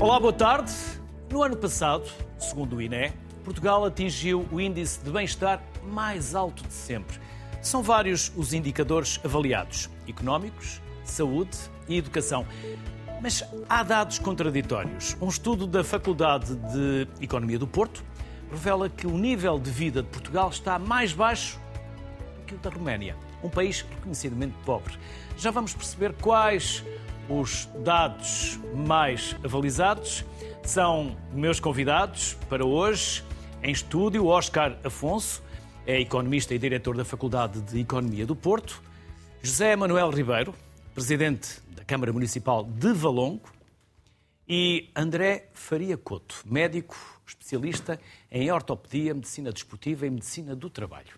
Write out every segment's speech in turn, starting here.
Olá, boa tarde. No ano passado, segundo o INE, Portugal atingiu o índice de bem-estar mais alto de sempre. São vários os indicadores avaliados: económicos, saúde e educação. Mas há dados contraditórios. Um estudo da Faculdade de Economia do Porto revela que o nível de vida de Portugal está mais baixo do que o da Roménia, um país reconhecidamente pobre. Já vamos perceber quais os dados mais avalizados. São meus convidados para hoje em estúdio, Oscar Afonso, é economista e diretor da Faculdade de Economia do Porto, José Manuel Ribeiro, presidente da Câmara Municipal de Valongo, e André Faria Couto, médico especialista em ortopedia, medicina desportiva e medicina do trabalho.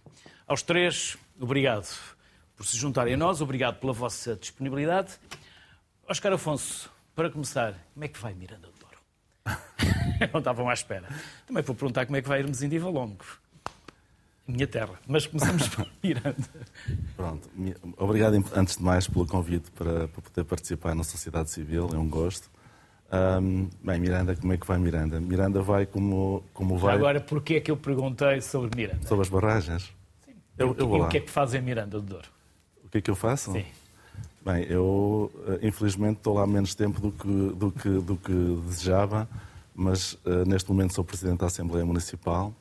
Aos três, obrigado por se juntarem a nós, obrigado pela vossa disponibilidade. Oscar Afonso, para começar, como é que vai Miranda do Douro? Não estavam à espera. Também vou perguntar como é que vai Hermesinda e Valongo. Minha terra. Mas começamos por Miranda. Pronto. Obrigado, antes de mais, pelo convite para, para poder participar na sociedade civil. É um gosto. Um, bem, Miranda, como é que vai Miranda? Miranda vai como, como vai... Agora, porquê é que eu perguntei sobre Miranda? Sobre as barragens? Sim. Eu, eu vou e lá. o que é que fazem Miranda do Douro? O que é que eu faço? Sim. Bem, eu eh, infelizmente estou lá menos tempo do que, do que, do que desejava, mas uh, neste momento sou Presidente da Assembleia Municipal.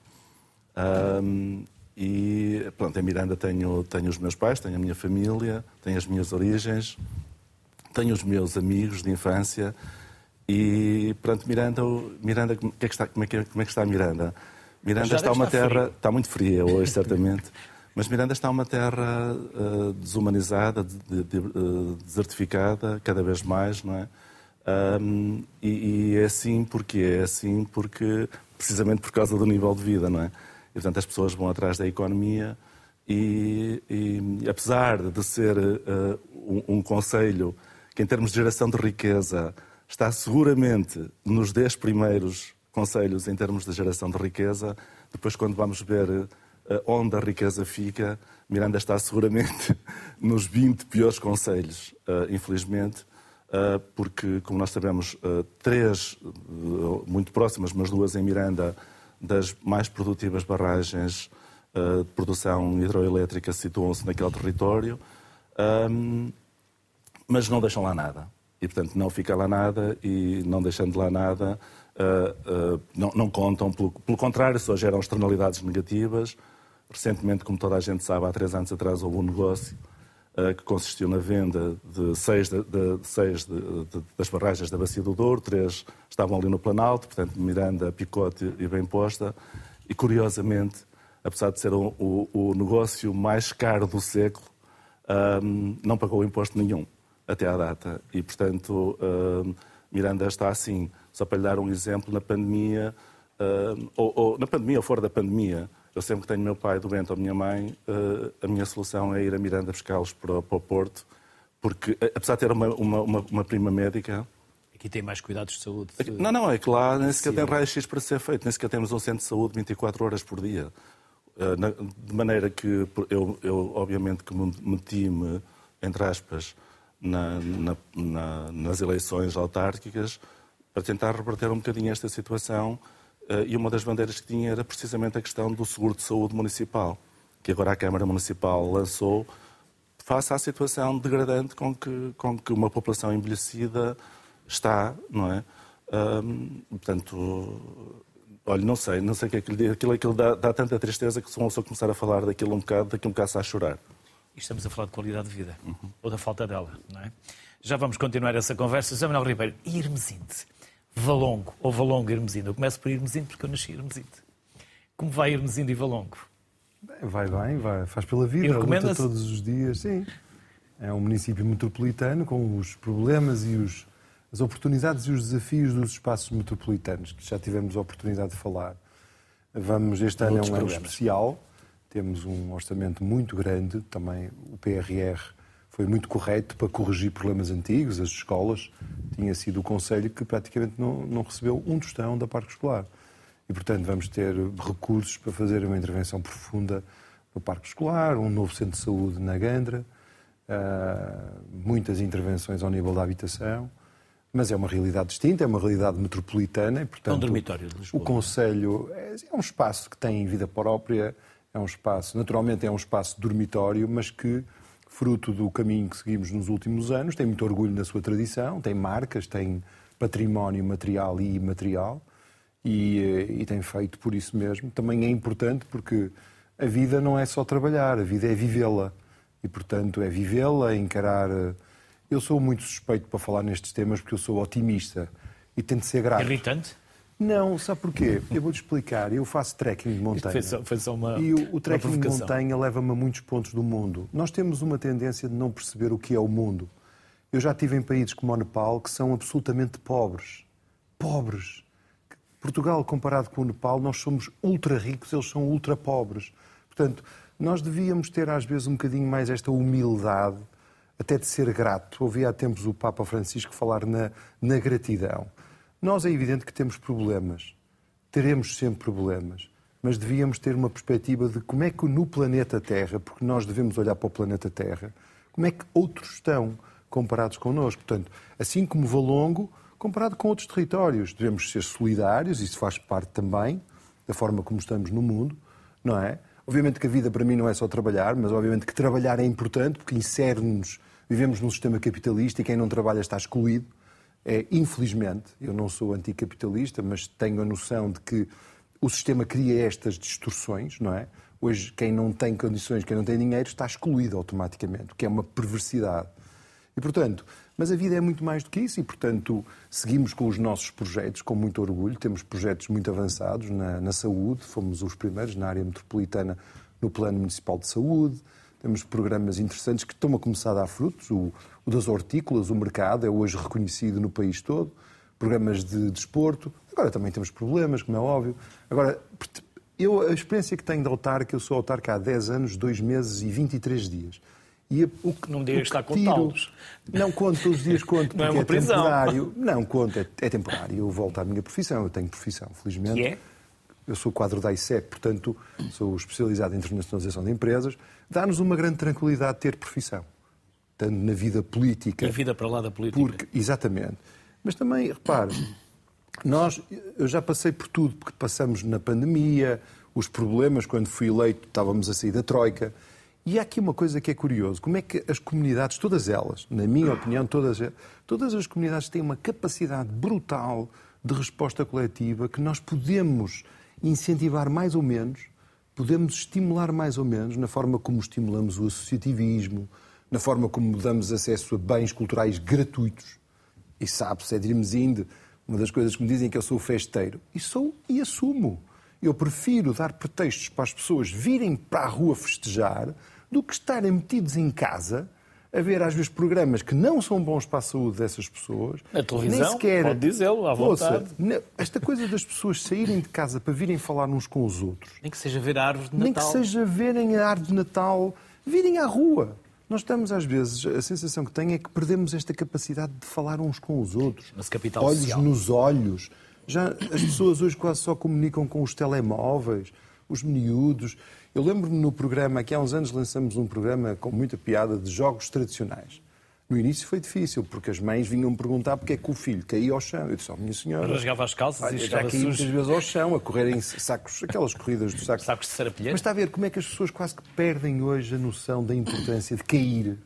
Um, e pronto, em Miranda tenho, tenho os meus pais, tenho a minha família, tenho as minhas origens, tenho os meus amigos de infância. E pronto, Miranda, Miranda como, é que está, como, é que, como é que está Miranda? Miranda está uma terra. Frio. Está muito fria hoje, certamente. Mas Miranda está uma terra uh, desumanizada, de, de, uh, desertificada, cada vez mais, não é? Um, e, e, é assim porque é assim porque precisamente por causa do nível de vida, não é? E portanto as pessoas vão atrás da economia e, e apesar de ser uh, um, um conselho que em termos de geração de riqueza está seguramente nos 10 primeiros conselhos em termos de geração de riqueza, depois quando vamos ver onde a riqueza fica, Miranda está seguramente nos 20 piores conselhos, eh, infelizmente, eh, porque, como nós sabemos, três, muito próximas, mas duas em Miranda, das mais produtivas barragens de produção hidroelétrica situam-se naquele território, ehm, mas não deixam lá nada. E, portanto, não fica lá nada e, não deixando lá nada, não, contam. Pelo contrário, só geram externalidades negativas, Recentemente, como toda a gente sabe, há três anos atrás houve um negócio uh, que consistiu na venda de seis, de, de, seis de, das barragens da Bacia do Douro, três estavam ali no Planalto, portanto Miranda, Picote e Bem Posta, e curiosamente, apesar de ser o, o, o negócio mais caro do século, um, não pagou imposto nenhum até à data. E, portanto, um, Miranda está assim. Só para lhe dar um exemplo, na pandemia, um, ou, ou, na pandemia ou fora da pandemia, eu sempre que tenho meu pai doente ou minha mãe, eh, a minha solução é ir a Miranda buscá-los para, para o Porto, porque eh, apesar de ter uma, uma, uma, uma prima médica, Aqui tem mais cuidados de saúde. Não, não, é que lá nem sequer tem raio-x para ser feito, nem sequer temos um centro de saúde 24 horas por dia. Eh, de maneira que eu, eu obviamente, que meti-me, entre aspas, na, na, na, nas eleições autárquicas para tentar reverter um bocadinho esta situação e uma das bandeiras que tinha era precisamente a questão do seguro de saúde municipal, que agora a Câmara Municipal lançou, face à situação degradante com que, com que uma população envelhecida está, não é? portanto, olha, não sei, não sei o que é que lhe. Aquilo, aquilo dá, dá, tanta tristeza que se uma pessoa começar a falar daquilo um bocado, daqui um bocado a chorar. E estamos a falar de qualidade de vida, uhum. ou da falta dela, não é? Já vamos continuar essa conversa. José Manuel Ribeiro, e Hermesinde? Valongo ou Valongo Hermesinde. Eu começo por Hermesinde porque eu nasci Hermesinde. Como vai Hermesinde e Valongo? Bem, vai bem, vai, faz pela vida, luta todos os dias, sim. É um município metropolitano com os problemas e os, as oportunidades e os desafios dos espaços metropolitanos, que já tivemos a oportunidade de falar. Vamos, este ano é um ano especial, temos um orçamento muito grande, também o PRR foi muito correto para corrigir problemas antigos, as escolas. Tinha sido o Conselho que praticamente não, não recebeu um tostão da parque escolar. E, portanto, vamos ter recursos para fazer uma intervenção profunda no parque escolar, um novo centro de saúde na Gandra, uh, muitas intervenções ao nível da habitação. Mas é uma realidade distinta, é uma realidade metropolitana. E, portanto, é um dormitório de Lisboa. O Conselho é, é um espaço que tem vida própria, é um espaço, naturalmente é um espaço dormitório, mas que, fruto do caminho que seguimos nos últimos anos, tem muito orgulho na sua tradição, tem marcas, tem património material e imaterial e, eh, e tem feito por isso mesmo. Também é importante porque a vida não é só trabalhar, a vida é vivê-la. E, portanto, é vivê-la, encarar. Eh, eu sou muito suspeito para falar nestes temas porque eu sou otimista e tento ser grato. Irritante? Não, sabe porquê? Eu vou-te explicar. Eu faço trekking de montanha. Foi só, foi só uma, e o, o trekking de montanha leva-me a muitos pontos do mundo. Nós temos uma tendência de não perceber o que é o mundo. Eu já estive em países como o Nepal que são absolutamente pobres. Pobres. Portugal, comparado com o Nepal, nós somos ultra ricos, eles são ultra pobres. Portanto, nós devíamos ter às vezes um bocadinho mais esta humildade, até de ser grato. Ouvi há tempos o Papa Francisco falar na, na gratidão. Nós é evidente que temos problemas, teremos sempre problemas, mas devíamos ter uma perspectiva de como é que no planeta Terra, porque nós devemos olhar para o planeta Terra, como é que outros estão comparados connosco. Portanto, assim como Valongo, comparado com outros territórios, devemos ser solidários, isso faz parte também da forma como estamos no mundo, não é? Obviamente que a vida para mim não é só trabalhar, mas obviamente que trabalhar é importante porque insere-nos, vivemos num sistema capitalista e quem não trabalha está excluído. É, infelizmente, eu não sou anticapitalista, mas tenho a noção de que o sistema cria estas distorções, não é? Hoje, quem não tem condições, quem não tem dinheiro, está excluído automaticamente, o que é uma perversidade. E, portanto, mas a vida é muito mais do que isso e, portanto, seguimos com os nossos projetos com muito orgulho. Temos projetos muito avançados na, na saúde, fomos os primeiros na área metropolitana no Plano Municipal de Saúde. Temos programas interessantes que estão a começar a dar frutos. O, o das hortícolas, o mercado, é hoje reconhecido no país todo. Programas de desporto. Agora também temos problemas, como é óbvio. Agora, eu, a experiência que tenho de autarca, eu sou autarca há 10 anos, 2 meses e 23 dias. E o que, não digas que está a contá-los. Não conto todos os dias, conto, não é, uma é temporário. Não, conto, é, é, temporário. Eu volto à minha profissão, eu tenho profissão, felizmente. Que é? Eu sou quadro da ICEP, portanto, sou especializado em internacionalização de empresas. Dá-nos uma grande tranquilidade ter profissão tanto na vida política. Na vida para lá da política. Porque, exatamente. Mas também, repare, nós, eu já passei por tudo, porque passamos na pandemia, os problemas, quando fui eleito, estávamos a sair da Troika. E há aqui uma coisa que é curioso: como é que as comunidades, todas elas, na minha opinião, todas, todas as comunidades têm uma capacidade brutal de resposta coletiva que nós podemos incentivar mais ou menos, podemos estimular mais ou menos na forma como estimulamos o associativismo, na forma como damos acesso a bens culturais gratuitos. E sabe-se, é Irmesinde, uma das coisas que me dizem é que eu sou festeiro. E sou e assumo. Eu prefiro dar pretextos para as pessoas virem para a rua festejar do que estarem metidos em casa a ver às vezes programas que não são bons para a saúde dessas pessoas. Na televisão, nem sequer... pode dizê-lo à vontade. Ouça, esta coisa das pessoas saírem de casa para virem falar uns com os outros. Nem que seja ver a árvore de Natal. Nem que seja verem a árvore de Natal, virem à rua. Nós estamos, às vezes, a sensação que tenho é que perdemos esta capacidade de falar uns com os outros. Mas capital olhos social. nos olhos. Já as pessoas hoje quase só comunicam com os telemóveis, os miúdos. Eu lembro-me no programa, que há uns anos lançamos um programa com muita piada de jogos tradicionais. No início foi difícil, porque as mães vinham perguntar porque é que o filho caía ao chão. Eu disse, oh, minha senhora... Rasgava as calças olha, e já caí muitas vezes ao chão, a correr em sacos, aquelas corridas dos sacos. Sacos de serapilheiro. Mas está a ver como é que as pessoas quase que perdem hoje a noção da importância de cair,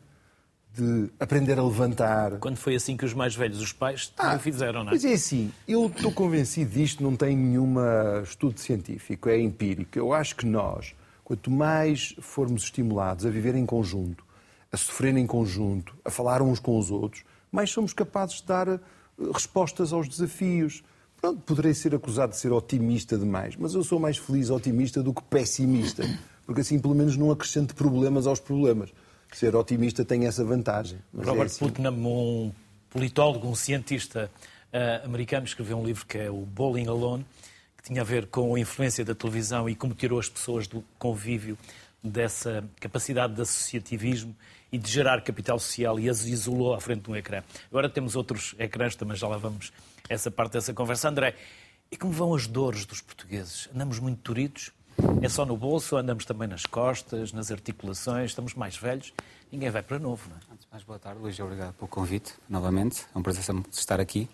de aprender a levantar. Quando foi assim que os mais velhos, os pais, ah, fizeram, não é? Pois é assim, eu estou convencido disto, não tem nenhum estudo científico, é empírico. Eu acho que nós, quanto mais formos estimulados a viver em conjunto, a sofrer em conjunto, a falar uns com os outros, mais somos capazes de dar eh, respostas aos desafios. Pronto, poderei ser acusado de ser otimista demais, mas eu sou mais feliz otimista do que pessimista, porque assim pelo menos não acrescento problemas aos problemas. Ser otimista tem essa vantagem. É Robert é assim. Putnam, um politólogo, um cientista uh, americano, escreveu um livro que é o Bowling Alone, tinha a ver com a influência da televisão e como tirou as pessoas do convívio dessa capacidade de associativismo e de gerar capital social e as isolou à frente de um ecrã. Agora temos outros ecrãs, também já lá vamos essa parte dessa conversa. André, e como vão as dores dos portugueses? Andamos muito turidos? É só no bolso, andamos também nas costas, nas articulações, estamos mais velhos, ninguém vai para novo. Não é? Antes mais, boa tarde, Luís, obrigado pelo convite, novamente. É um prazer estar aqui.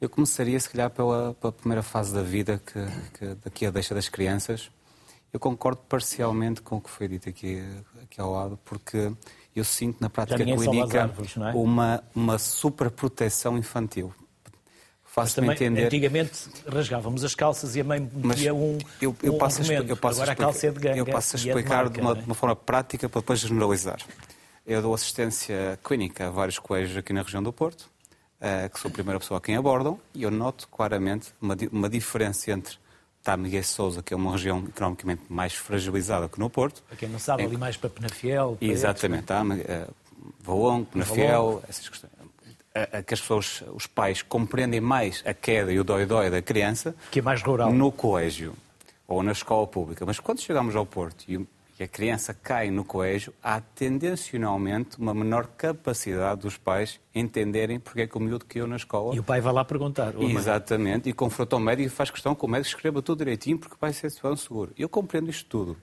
Eu começaria, se calhar, pela, pela primeira fase da vida, que, que daqui a deixa das crianças. Eu concordo parcialmente com o que foi dito aqui, aqui ao lado, porque eu sinto na prática clínica árvores, é? uma, uma superproteção infantil. Faço também, entender. Antigamente rasgávamos as calças e a mãe metia um. Eu, eu um passo argumento. eu passo Agora a, explicar, a calça é de ganga. Eu passo a explicar de, marca, de, uma, é? de uma forma prática para depois generalizar. Eu dou assistência clínica a vários colégios aqui na região do Porto, uh, que sou a primeira pessoa a quem abordam, e eu noto claramente uma, uma diferença entre Tâmega e Sousa, que é uma região economicamente mais fragilizada que no Porto. Para quem não sabe, em... ali mais para Penafiel. Para Exatamente, Tâmega, uh, Valongo, Penafiel, essas questões a, a, que as pessoas, os pais, compreendem mais a queda e o dói-dói da criança que é mais rural. no colégio ou na escola pública. Mas quando chegamos ao Porto e, e a criança cai no colégio, há tendencionalmente uma menor capacidade dos pais entenderem porque é que o miúdo caiu na escola. E o pai vai lá perguntar. Exatamente, e confronta o médico e faz questão que o médico escreva tudo direitinho porque vai ser seguro. Eu compreendo isto tudo.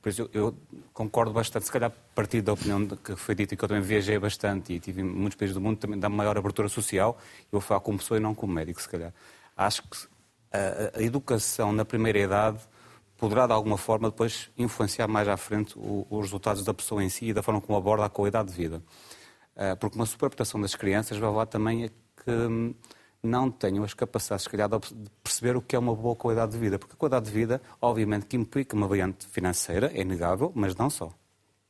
Por isso, eu, eu, concordo bastante, se calhar a partir da opinião que foi dita, que eu também viajei bastante e tive em muitos países do mundo, também dá maior abertura social. Eu vou falar como pessoa e não como médico, se calhar. Acho que a, a educação na primeira idade poderá, de alguma forma, depois influenciar mais à frente o, os resultados da pessoa em si e da forma como aborda a qualidade de vida. Uh, porque uma superproteção das crianças vai lá também a que hum, não tenham as capacidades, se calhar, de perceber o que é uma boa qualidade de vida. Porque a qualidade de vida, obviamente, que implica uma variante financeira, é inegável, mas não só.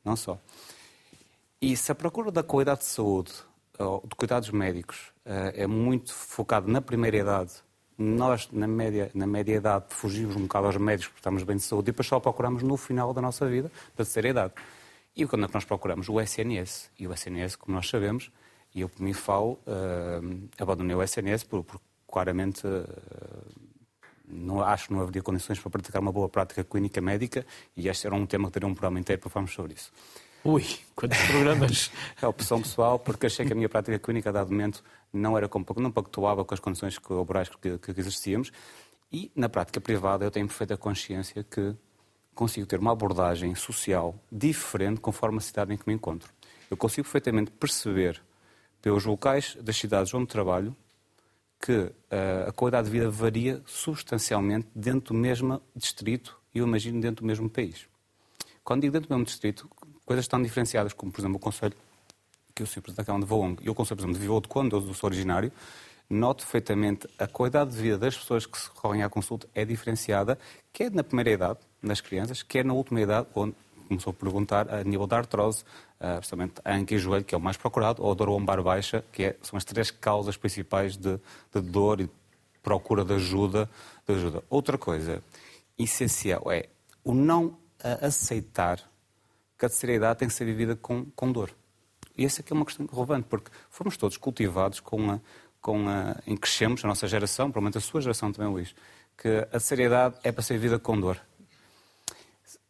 Não só. E se a procura da qualidade de saúde, de cuidados médicos, eh, é muito focada na primeira idade, nós, na média, na média idade, fugimos um bocado aos médicos porque estamos bem de saúde e depois só procuramos no final da nossa vida, da terceira idade. E quando é que nós procuramos? O SNS. E o SNS, como nós sabemos, e eu, por mim, falo, uh, abandonei o SNS por, por claramente uh, não, acho que não haveria condições para praticar uma boa prática clínica médica e este era um tema que teria um programa inteiro para falarmos sobre isso. Ui, quantos programas! é opção pessoal, porque achei que a minha prática clínica, a dado momento, não, era, não pactuava com as condições laborais que, que existíamos. E, na prática privada, eu tenho perfeita consciência que consigo ter uma abordagem social diferente conforme a cidade em que me encontro. Eu consigo perfeitamente perceber pelos locais das cidades onde trabalho que uh, a qualidade de vida varia substancialmente dentro do mesmo distrito e eu imagino dentro do mesmo país. Quando digo dentro do mesmo distrito, coisas estão diferenciadas, como por exemplo o Conselho, que eu sou presidente da Câmara de Valongo, e o Conselho, exemplo, de Vila de onde eu sou originário, noto perfeitamente a qualidade de vida das pessoas que se recorrem à consulta é diferenciada, quer na primeira idade, nas crianças, quer na última idade, onde começou a perguntar a nível da artrose, uh, precisamente a anca e joelho, que é o mais procurado, ou a dor lombar baixa, que é, são as três causas principais de, de dor e procura de ajuda, de ajuda. Outra coisa essencial é o não aceitar que a terceira idade tem que ser vivida com, com dor. E essa aqui é uma questão relevante, porque fomos todos cultivados com a, com a, em crescemos, a nossa geração, provavelmente a sua geração também, Luís, que a terceira idade é para ser vivida com dor.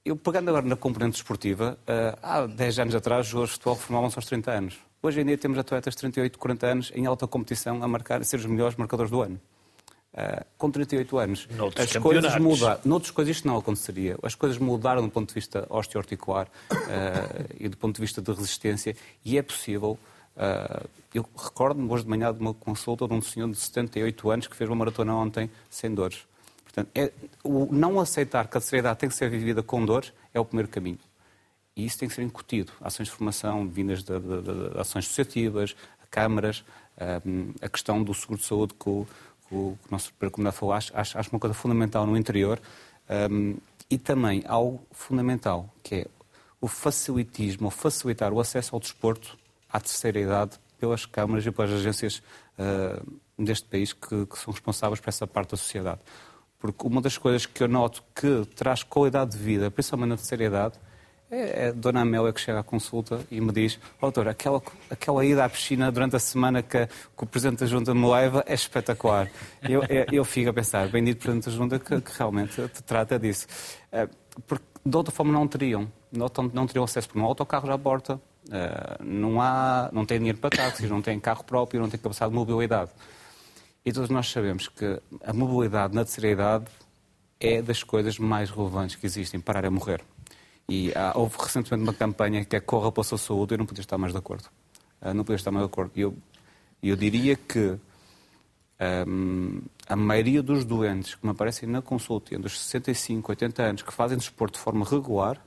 Eu, pegando agora na componente esportiva, uh, há 10 anos atrás, os jogadores de futebol formavam-se aos 30 anos. Hoje em dia temos atletas de 38, 40 anos em alta competição a marcar, a ser os melhores marcadores do ano. Uh, com 38 anos. Noutros as coisas mudaram. Noutras coisas isto não aconteceria. As coisas mudaram do ponto de vista osteoarticular uh, e do ponto de vista de resistência e é possível. Uh, eu recordo-me hoje de manhã de uma consulta de um senhor de 78 anos que fez uma maratona ontem sem dores. Portanto, é, o não aceitar que a seriedade tem que ser vivida com dor é o primeiro caminho. E isso tem que ser incutido. Ações de formação vindas de, de, de, de ações associativas, câmaras, a questão do seguro de saúde que o, o nosso primeiro falou, acho, acho, acho, uma coisa fundamental no interior. Um, e também algo fundamental, que é o facilitismo, ou facilitar o acesso ao desporto à terceira idade pelas câmaras e pelas agências uh, deste país que, que são responsáveis por essa parte da sociedade. Porque uma das coisas que eu noto que traz qualidade de vida, principalmente na terceira idade, é, é a Dona Amélia que chega à consulta e me diz: oh, Doutor, aquela, aquela ida à piscina durante a semana que, que o Presidente da Junta me leva é espetacular. Eu, eu, eu fico a pensar: bendito Presidente da Junta que, que realmente te trata disso. É, porque de outra forma não teriam. Não, não teriam acesso por um autocarro já à porta, uh, não, há, não têm dinheiro para táxis, não têm carro próprio, não têm capacidade de mobilidade. E todos nós sabemos que a mobilidade na terceira idade é das coisas mais relevantes que existem, parar é morrer. E há, houve recentemente uma campanha que é Corra pela sua saúde, eu não podia estar mais de acordo. Uh, não podia estar mais de acordo. Eu, eu diria que um, a maioria dos doentes que me aparecem na consulta, entre os 65 e 80 anos, que fazem desporto de forma regular,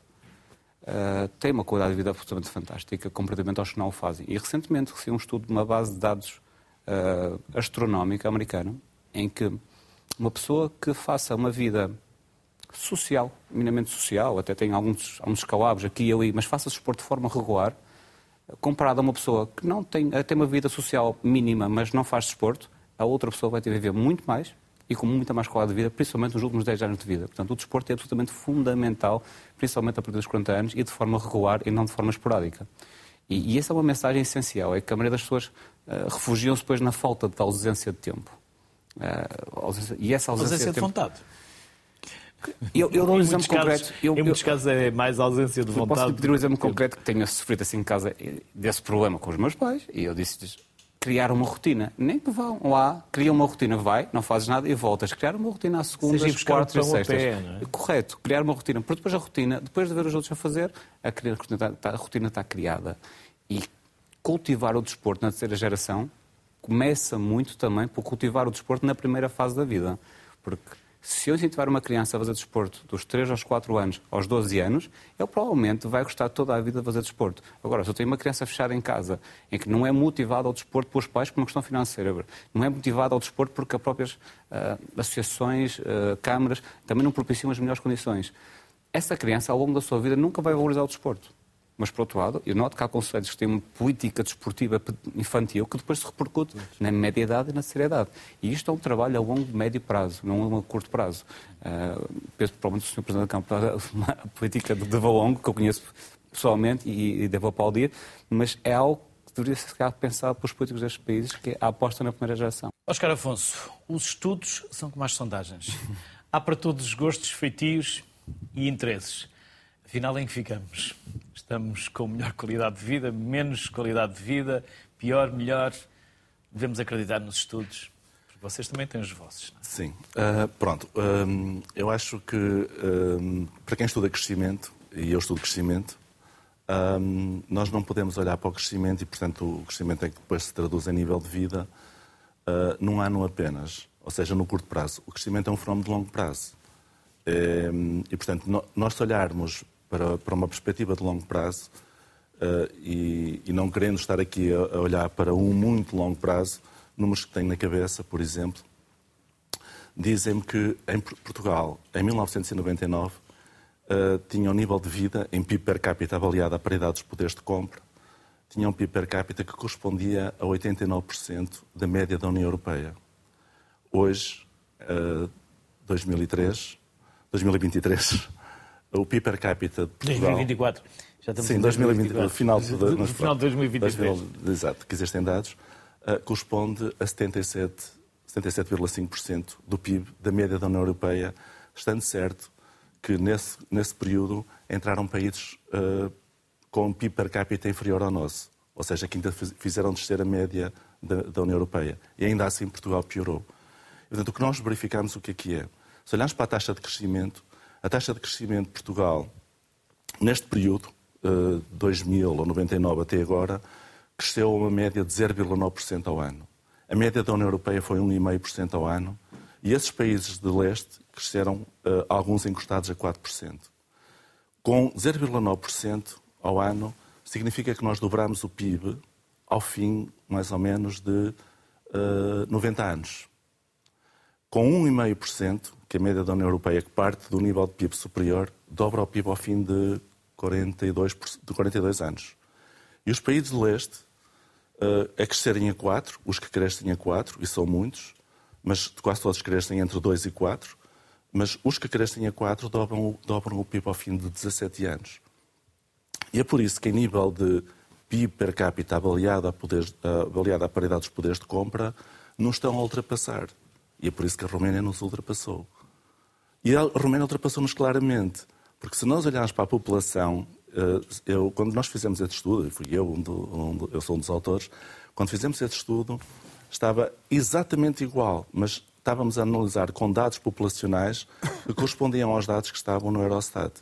uh, têm uma qualidade de vida absolutamente fantástica, comparativamente aos que não o fazem. E recentemente recebi um estudo de uma base de dados uh, astronómica americana, em que uma pessoa que faça uma vida social, minimamente social, até tem alguns, alguns escalabres aqui e ali, mas faça desporto de forma regular, comparado a uma pessoa que não tem, tem uma vida social mínima, mas não faz desporto, a outra pessoa vai ter viver muito mais e com muita mais qualidade de vida, principalmente nos últimos 10 anos de vida. Portanto, o desporto é absolutamente fundamental, principalmente a partir dos 40 anos e de forma regular e não de forma esporádica. E, e essa é uma mensagem essencial, é que a maioria das pessoas uh, refugiam-se depois na falta de ausência de tempo. Uh, ausência, e essa ausência, ausência de, de vontade. Eu, eu dou um exemplo concreto. Eu, em muitos eu, casos é mais ausência de vontade. Posso pedir um exemplo concreto que tenha sofrido assim em casa desse problema com os meus pais. E eu disse-lhes, criar uma rotina. Nem que vão lá, cria uma rotina, vai, não fazes nada e voltas. Criar uma rotina às segundas, quartas e sextas. Pé, é? Correto, criar uma rotina. Porque depois a rotina, depois de ver os outros a fazer, a, rotina está, a rotina está criada. E cultivar o desporto na terceira geração começa muito também por cultivar o desporto na primeira fase da vida. Porque se eu incentivar uma criança a fazer desporto dos 3 aos 4 anos aos 12 anos, ele provavelmente vai gostar toda a vida de fazer desporto. Agora, se eu tenho uma criança fechada em casa, em que não é motivada ao desporto pelos pais por uma questão financeira, não é motivada ao desporto porque as próprias uh, associações, uh, câmaras, também não propiciam as melhores condições, essa criança, ao longo da sua vida, nunca vai valorizar o desporto. Mas, por outro lado, eu noto que há conselhos que têm uma política desportiva infantil que depois se repercute na média-idade e na seriedade. E isto é um trabalho a longo e médio prazo, não a curto prazo. Uh, penso, provavelmente, o Sr. Presidente da Câmara, uma política de, de longo, que eu conheço pessoalmente e, e devo aplaudir, mas é algo que deveria ser pensado pelos políticos destes países, que é a aposta na primeira geração. Oscar Afonso, os estudos são como as sondagens. Há para todos os gostos, feitios e interesses. Afinal, em que ficamos? Estamos com melhor qualidade de vida, menos qualidade de vida, pior, melhor? Devemos acreditar nos estudos? Porque vocês também têm os vossos. Não é? Sim. Uh, pronto. Uh, eu acho que uh, para quem estuda crescimento, e eu estudo crescimento, nós não podemos olhar para o crescimento e, portanto, o crescimento é que depois se traduz em nível de vida num ano apenas, ou seja, no curto prazo. O crescimento é um fenómeno de longo prazo. E, portanto, nós se olharmos para, para uma perspectiva de longo prazo uh, e, e, não querendo estar aqui a, a, olhar para um muito longo prazo, números que tenho na cabeça, por exemplo, dizem-me que em Portugal, em 1999, uh, eh, tinha um nível de vida em PIB per capita avaliado à paridade dos poderes de compra, tinha um PIB per capita que correspondia a 89% da média da União Europeia. Hoje, uh, 2003, 2023, o PIB per capita de Portugal... 2024. Já estamos Sim, 2020, no final, de, no final de 2023. exato, que existem dados, uh, corresponde a 77,5% 77, do PIB da média da União Europeia, estando certo que nesse, nesse período entraram países uh, com PIB per capita inferior ao nosso, ou seja, que ainda fizeram descer a média da, da União Europeia. E ainda assim Portugal piorou. Portanto, o que nós verificamos o que é que é? Se olharmos para a taxa de crescimento, a taxa de crescimento de Portugal, neste período, 2000 eh, ou 99 até agora, cresceu a uma média de 0,9% ao ano. A média da União Europeia foi 1,5% ao ano e esses países de leste cresceram, eh, alguns encostados a 4%. Com 0,9% ao ano, significa que nós dobramos o PIB ao fim, mais ou menos, de uh, 90 anos. Com 1,5%, que a média da União Europeia, que parte do nível de PIB superior, dobra o PIB ao fim de 42, de 42 anos. E os países de leste uh, a crescerem a 4, os que crescem a 4, e são muitos, mas quase todos crescem entre 2 e 4, mas os que crescem a 4 dobram, dobram o PIB ao fim de 17 anos. E é por isso que, em nível de PIB per capita avaliado a, poderes, avaliado à paridade dos poderes de compra, não estão a ultrapassar. E é por isso que a Roménia nos ultrapassou. E a Roménia ultrapassou-nos claramente. Porque se nós olharmos para a população, eh, eu, quando nós fizemos este estudo, fui eu, um do, um eu sou um dos autores, quando fizemos este estudo, estava exatamente igual, mas estávamos a analisar com dados populacionais que correspondiam aos dados que estavam no Eurostat,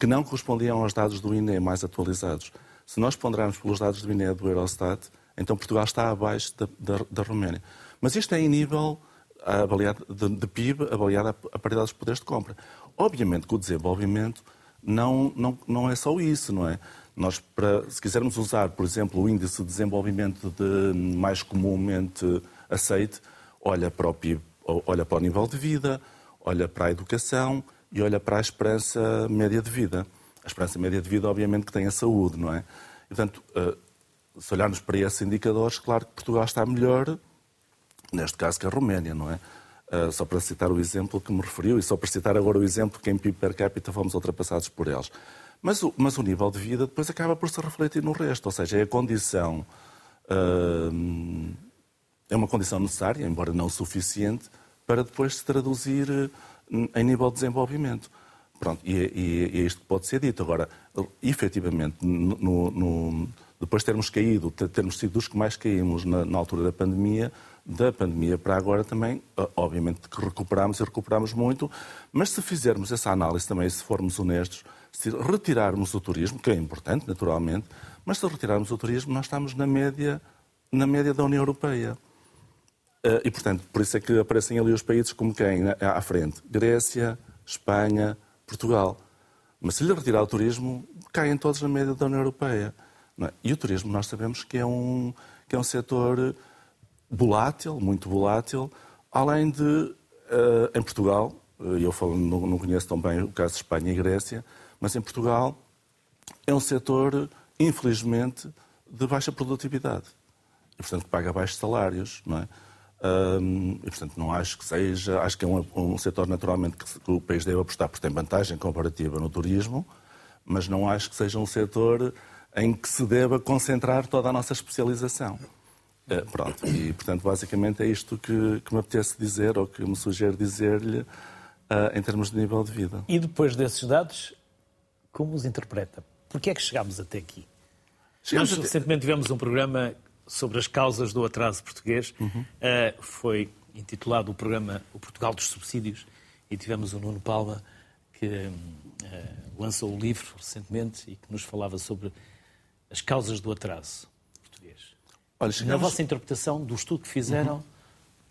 que não correspondiam aos dados do INE mais atualizados. Se nós ponderarmos pelos dados do INE do Eurostat, então Portugal está abaixo da, da, da Roménia. Mas isto é em nível avaliado de, de PIB, avaliado a, a paridade dos poderes de compra. Obviamente que o desenvolvimento não, não, não é só isso, não é? Nós, para, se quisermos usar, por exemplo, o índice de desenvolvimento de, mais comumente aceite, olha para o PIB, olha para o nível de vida, olha para a educação e olha para a esperança média de vida. A esperança média de vida, obviamente, que tem a saúde, não é? E, portanto, eh, se olharmos para esses indicadores, claro que Portugal está melhor, neste caso, que a Roménia, não é? Uh, só para citar o exemplo que me referiu e só para citar agora o exemplo que em PIB per capita fomos ultrapassados por eles. Mas o, mas o nível de vida depois acaba por se refletir no resto, ou seja, é a condição. Uh, é uma condição necessária, embora não suficiente, para depois se traduzir em nível de desenvolvimento. Pronto, e, é, e, é, e é isto que pode ser dito. Agora, efetivamente, no, no, depois de termos caído, termos sido dos que mais caímos na, na altura da pandemia, da pandemia para agora também, obviamente que recuperamos e recuperamos muito, mas se fizermos essa análise também, se formos honestos, se retirarmos o turismo, que é importante, naturalmente, mas se retirarmos o turismo, nós estamos na média, na média da União Europeia. Eh, e, portanto, por isso é que aparecem ali os países como quem à frente? Grécia, Espanha, Portugal. Mas se lhe retirar o turismo, caem todos na média da União Europeia. É? E o turismo, nós sabemos que é um, que é um setor volátil, muito volátil, além de, uh, em Portugal, uh, eu falo, não, não, conheço tão bem o caso de Espanha e Grécia, mas em Portugal é um setor, infelizmente, de baixa produtividade. E, portanto, paga baixos salários, não é? E, portanto, não acho que seja. Acho que é um, um setor, naturalmente, que, que, o país deve apostar, porque tem vantagem comparativa no turismo, mas não acho que seja um setor em que se deva concentrar toda a nossa especialização. É, pronto, e portanto, basicamente é isto que, que me apetece dizer ou que me sugere dizer-lhe uh, em termos de nível de vida. E depois desses dados, como os interpreta? Porquê é que chegámos até aqui? Chegamos Nós até... recentemente tivemos um programa sobre as causas do atraso português. Uhum. Uh, foi intitulado o programa O Portugal dos Subsídios e tivemos o Nuno Palma que uh, lançou o livro recentemente e que nos falava sobre as causas do atraso. Olha, chegamos... Na vossa interpretação do estudo que fizeram, uhum.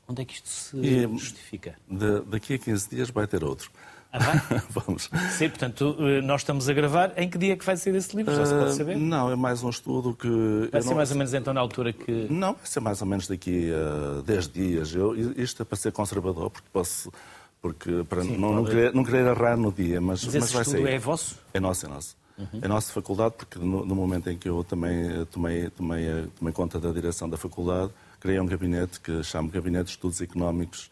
onde é que isto se e, justifica? De, daqui a 15 dias vai ter outro. Ah, vai? Vamos. Sim, portanto, eh, nós estamos a gravar. Em que dia é que vai sair esse livro? Já se pode saber? Uh, não, é mais um estudo que... Vai ser não... mais ou menos então na altura que... Não, vai ser mais ou menos daqui a 10 dias. Eu, isto é para ser conservador, porque posso... Porque para Sim, não, não, querer, não querer errar no dia, mas, mas, mas vai sair. é vosso? É nosso, é nosso. Uhum. É nossa faculdade, porque no, no, momento em que eu também tomei, tomei, tomei conta da direção da faculdade, criei um gabinete que chamo Gabinete de Estudos Económicos,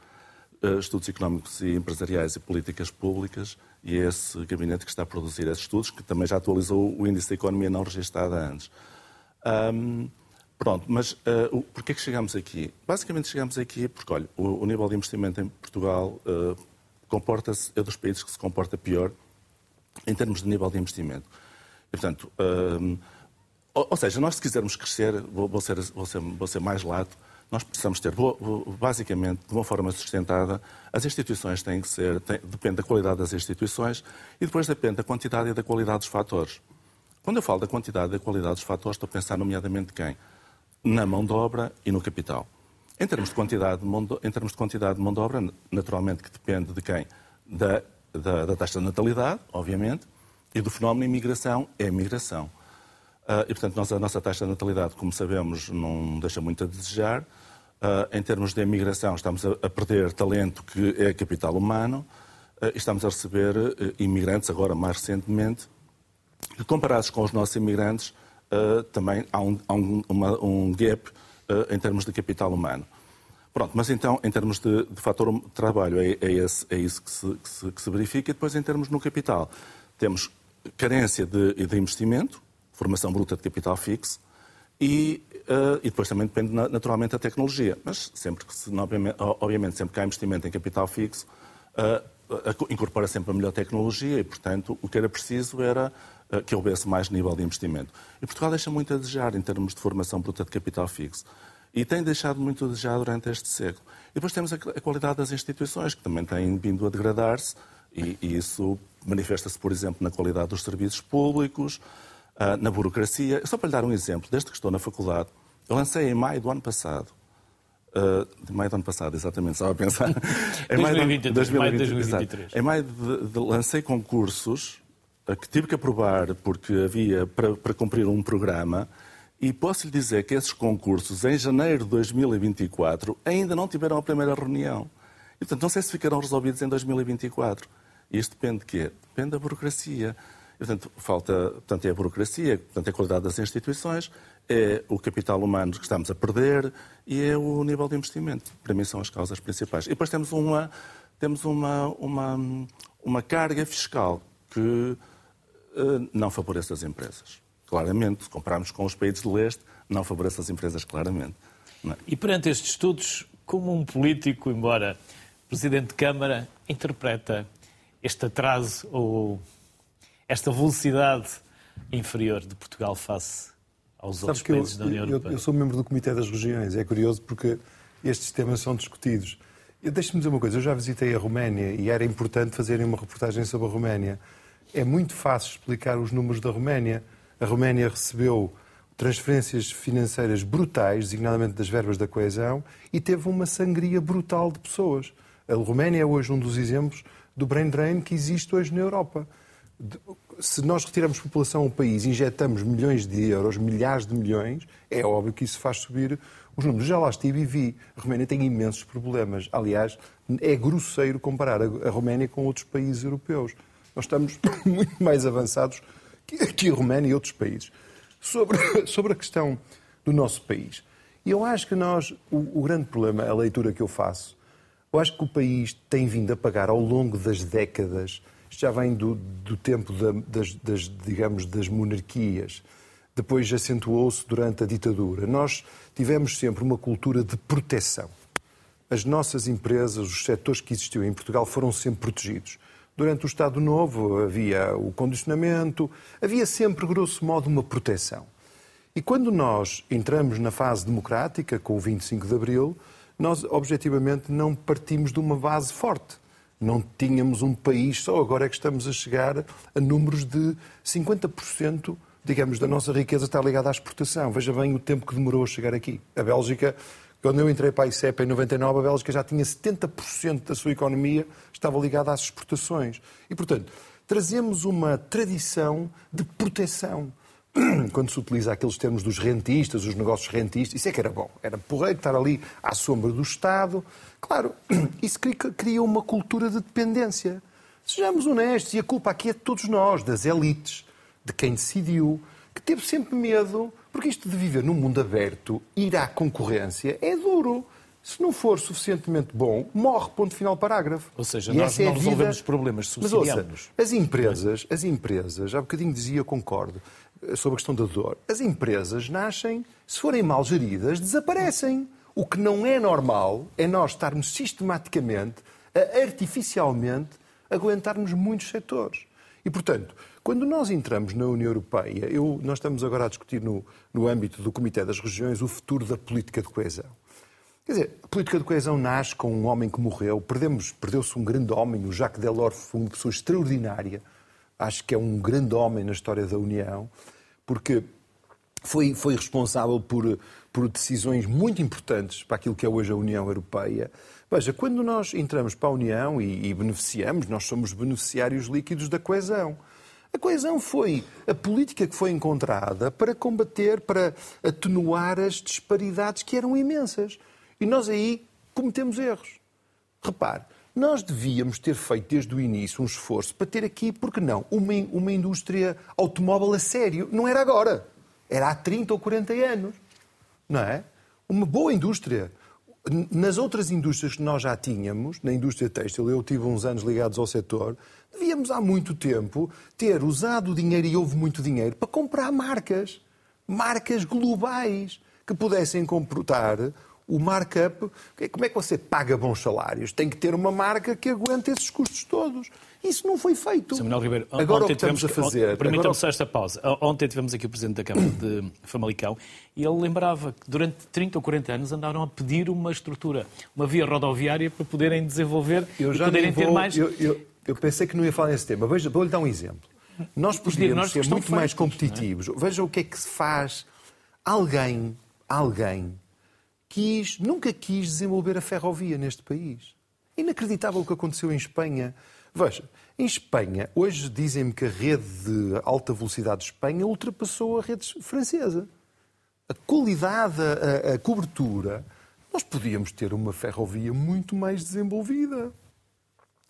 uh, Estudos Económicos e Empresariais e Políticas Públicas, e é esse gabinete que está a produzir esses estudos, que também já atualizou o índice da economia não registada antes. Um, pronto, mas uh, porquê que chegamos aqui? Basicamente chegamos aqui porque, olha, o, o nível de investimento em Portugal uh, comporta-se, é dos países que se comporta pior em termos de nível de investimento. E, portanto, hum, ou, ou, seja, nós se quisermos crescer, vou, vou, ser, vou, ser, vou ser mais lato, nós precisamos ter, basicamente, de uma forma sustentada, as instituições têm que ser, depende da qualidade das instituições e depois depende da quantidade e da qualidade dos fatores. Quando eu falo da quantidade e da qualidade dos fatores, estou a pensar nomeadamente quem? Na mão de obra e no capital. Em termos de quantidade de mão de, em termos de, quantidade de mão de obra, naturalmente que depende de quem? Da da, da taxa de natalidade, obviamente, e do fenómeno imigração é migração. Uh, e, portanto, nós, a nossa taxa de natalidade, como sabemos, não deixa muito a desejar. Uh, em termos de imigração, estamos a, a, perder talento que é capital humano uh, e estamos a receber imigrantes, agora mais recentemente, que comparados com os nossos imigrantes, também há um, há um, uma, um gap em termos de capital humano. Pronto, mas então, em termos de, de fator de trabalho, é, é, esse, é isso que se, que, se, que se, verifica. E depois, em termos no capital, temos carência de, de investimento, formação bruta de capital fixo, e, uh, e depois também depende naturalmente da tecnologia. Mas sempre que se, obviamente, sempre que há investimento em capital fixo, uh, incorpora sempre a melhor tecnologia e, portanto, o que era preciso era uh, que houvesse mais nível de investimento. E Portugal deixa muito a desejar em termos de formação bruta de capital fixo. E tem deixado muito a desejar durante este século. E depois temos a qualidade das instituições, que também têm vindo a degradar-se, e, e isso manifesta-se, por exemplo, na qualidade dos serviços públicos, uh, na burocracia. Só para lhe dar um exemplo, desde que estou na faculdade, eu lancei em maio do ano passado Uh, de maio do ano passado, exatamente, estava a pensar. em maio de 2023. Em maio de, de, lancei concursos que tive que aprovar porque havia para, para cumprir um programa e posso lhe dizer que esses concursos, em janeiro de 2024, ainda não tiveram a primeira reunião. E, portanto, não sei se ficarão resolvidos em 2024. E isto depende de quê? Depende da burocracia. E, portanto, falta, portanto, é a burocracia, portanto, é a qualidade das instituições, é o capital humano que estamos a perder e é o nível de investimento. Para mim são as causas principais. E depois temos uma, temos uma, uma, uma carga fiscal que uh, não favorece as empresas. Claramente, se compararmos com os países de leste, não favorece as empresas claramente. É? E perante estes estudos, como um político, embora Presidente de Câmara, interpreta este atraso ou esta velocidade inferior de Portugal face aos Sabe outros países eu, da União Europeia. Eu, eu, sou membro do Comitê das Regiões. É curioso porque estes temas são discutidos. Deixe-me dizer uma coisa. Eu já visitei a Roménia e era importante fazerem uma reportagem sobre a Roménia. É muito fácil explicar os números da Roménia. A Roménia recebeu transferências financeiras brutais, designadamente das verbas da coesão, e teve uma sangria brutal de pessoas. A Roménia é hoje um dos exemplos do brain drain que existe hoje na Europa se nós retiramos população ao país injetamos milhões de euros, milhares de milhões, é óbvio que isso faz subir os números. Já lá estive e vi. A Roménia tem imensos problemas. Aliás, é grosseiro comparar a Roménia com outros países europeus. Nós estamos muito mais avançados que a Roménia e outros países. Sobre, sobre a questão do nosso país. E eu acho que nós, o, o grande problema, a leitura que eu faço, eu acho que o país tem vindo a pagar ao longo das décadas isto já vem do, do tempo da, das, das, digamos, das monarquias. Depois acentuou-se durante a ditadura. Nós tivemos sempre uma cultura de proteção. As nossas empresas, os setores que existiam em Portugal foram sempre protegidos. Durante o Estado Novo havia o condicionamento, havia sempre, grosso modo, uma proteção. E quando nós entramos na fase democrática, com o 25 de Abril, nós, objetivamente, não partimos de uma base forte. Não tínhamos um país, só agora é que estamos a chegar a números de 50%, digamos, da nossa riqueza está ligada à exportação. Veja bem o tempo que demorou a chegar aqui. A Bélgica, quando eu entrei para a ICEP em 99, a Bélgica já tinha 70% da sua economia estava ligada às exportações. E, portanto, trazemos uma tradição de proteção quando se utiliza aqueles termos dos rentistas, os negócios rentistas, isso é que era bom. Era porreiro estar ali à sombra do Estado. Claro, isso cria uma cultura de dependência. Sejamos honestos, e a culpa aqui é de todos nós, das elites, de quem decidiu, que teve sempre medo, porque isto de viver num mundo aberto, ir à concorrência, é duro. Se não for suficientemente bom, morre, ponto final, parágrafo. Ou seja, e nós não é resolvemos vida... problemas, subsidiamos. As empresas, as empresas, há bocadinho dizia, concordo, sobre a questão da dor. As empresas nascem, se forem mal geridas, desaparecem. O que não é normal é nós estarmos sistematicamente, artificialmente, aguentarmos muitos setores. E, portanto, quando nós entramos na União Europeia, eu, nós estamos agora a discutir no, no âmbito do Comitê das Regiões o futuro da política de coesão. Quer dizer, a política de coesão nasce com um homem que morreu, perdemos, perdeu-se um grande homem, o Jacques Delors foi uma pessoa extraordinária, acho que é um grande homem na história da União, porque foi, foi responsável por, por decisões muito importantes para aquilo que é hoje a União Europeia. Veja, quando nós entramos para a União e, e beneficiamos, nós somos beneficiários líquidos da coesão. A coesão foi a política que foi encontrada para combater, para atenuar as disparidades que eram imensas. E nós aí cometemos erros. Repare, nós devíamos ter feito desde o início um esforço para ter aqui, porque não, uma, uma indústria automóvel a sério. Não era agora. Era há 30 ou 40 anos. Não é? Uma boa indústria. Nas outras indústrias que nós já tínhamos, na indústria têxtil, eu tive uns anos ligados ao setor, devíamos há muito tempo ter usado o dinheiro, e houve muito dinheiro, para comprar marcas. Marcas globais que pudessem comportar o markup. Como é que você paga bons salários? Tem que ter uma marca que aguente esses custos todos. Isso não foi feito. Samuel Ribeiro, agora o que estamos a fazer... Permitam-me agora... só esta pausa. Ontem tivemos aqui o Presidente da Câmara de Famalicão e ele lembrava que durante 30 ou 40 anos andaram a pedir uma estrutura, uma via rodoviária para poderem desenvolver eu e poderem vou... ter mais... Eu, eu, eu, pensei que não ia falar nesse tema. Veja, vou-lhe dar um exemplo. Nós podíamos ser muito mais é? competitivos. É? Veja o que é que se faz. Alguém, alguém quis, nunca quis desenvolver a ferrovia neste país. Inacreditável o que aconteceu em Espanha. Veja, em Espanha, hoje dizem-me que a rede de alta velocidade de Espanha ultrapassou a rede francesa. A qualidade, a, a cobertura, nós podíamos ter uma ferrovia muito mais desenvolvida.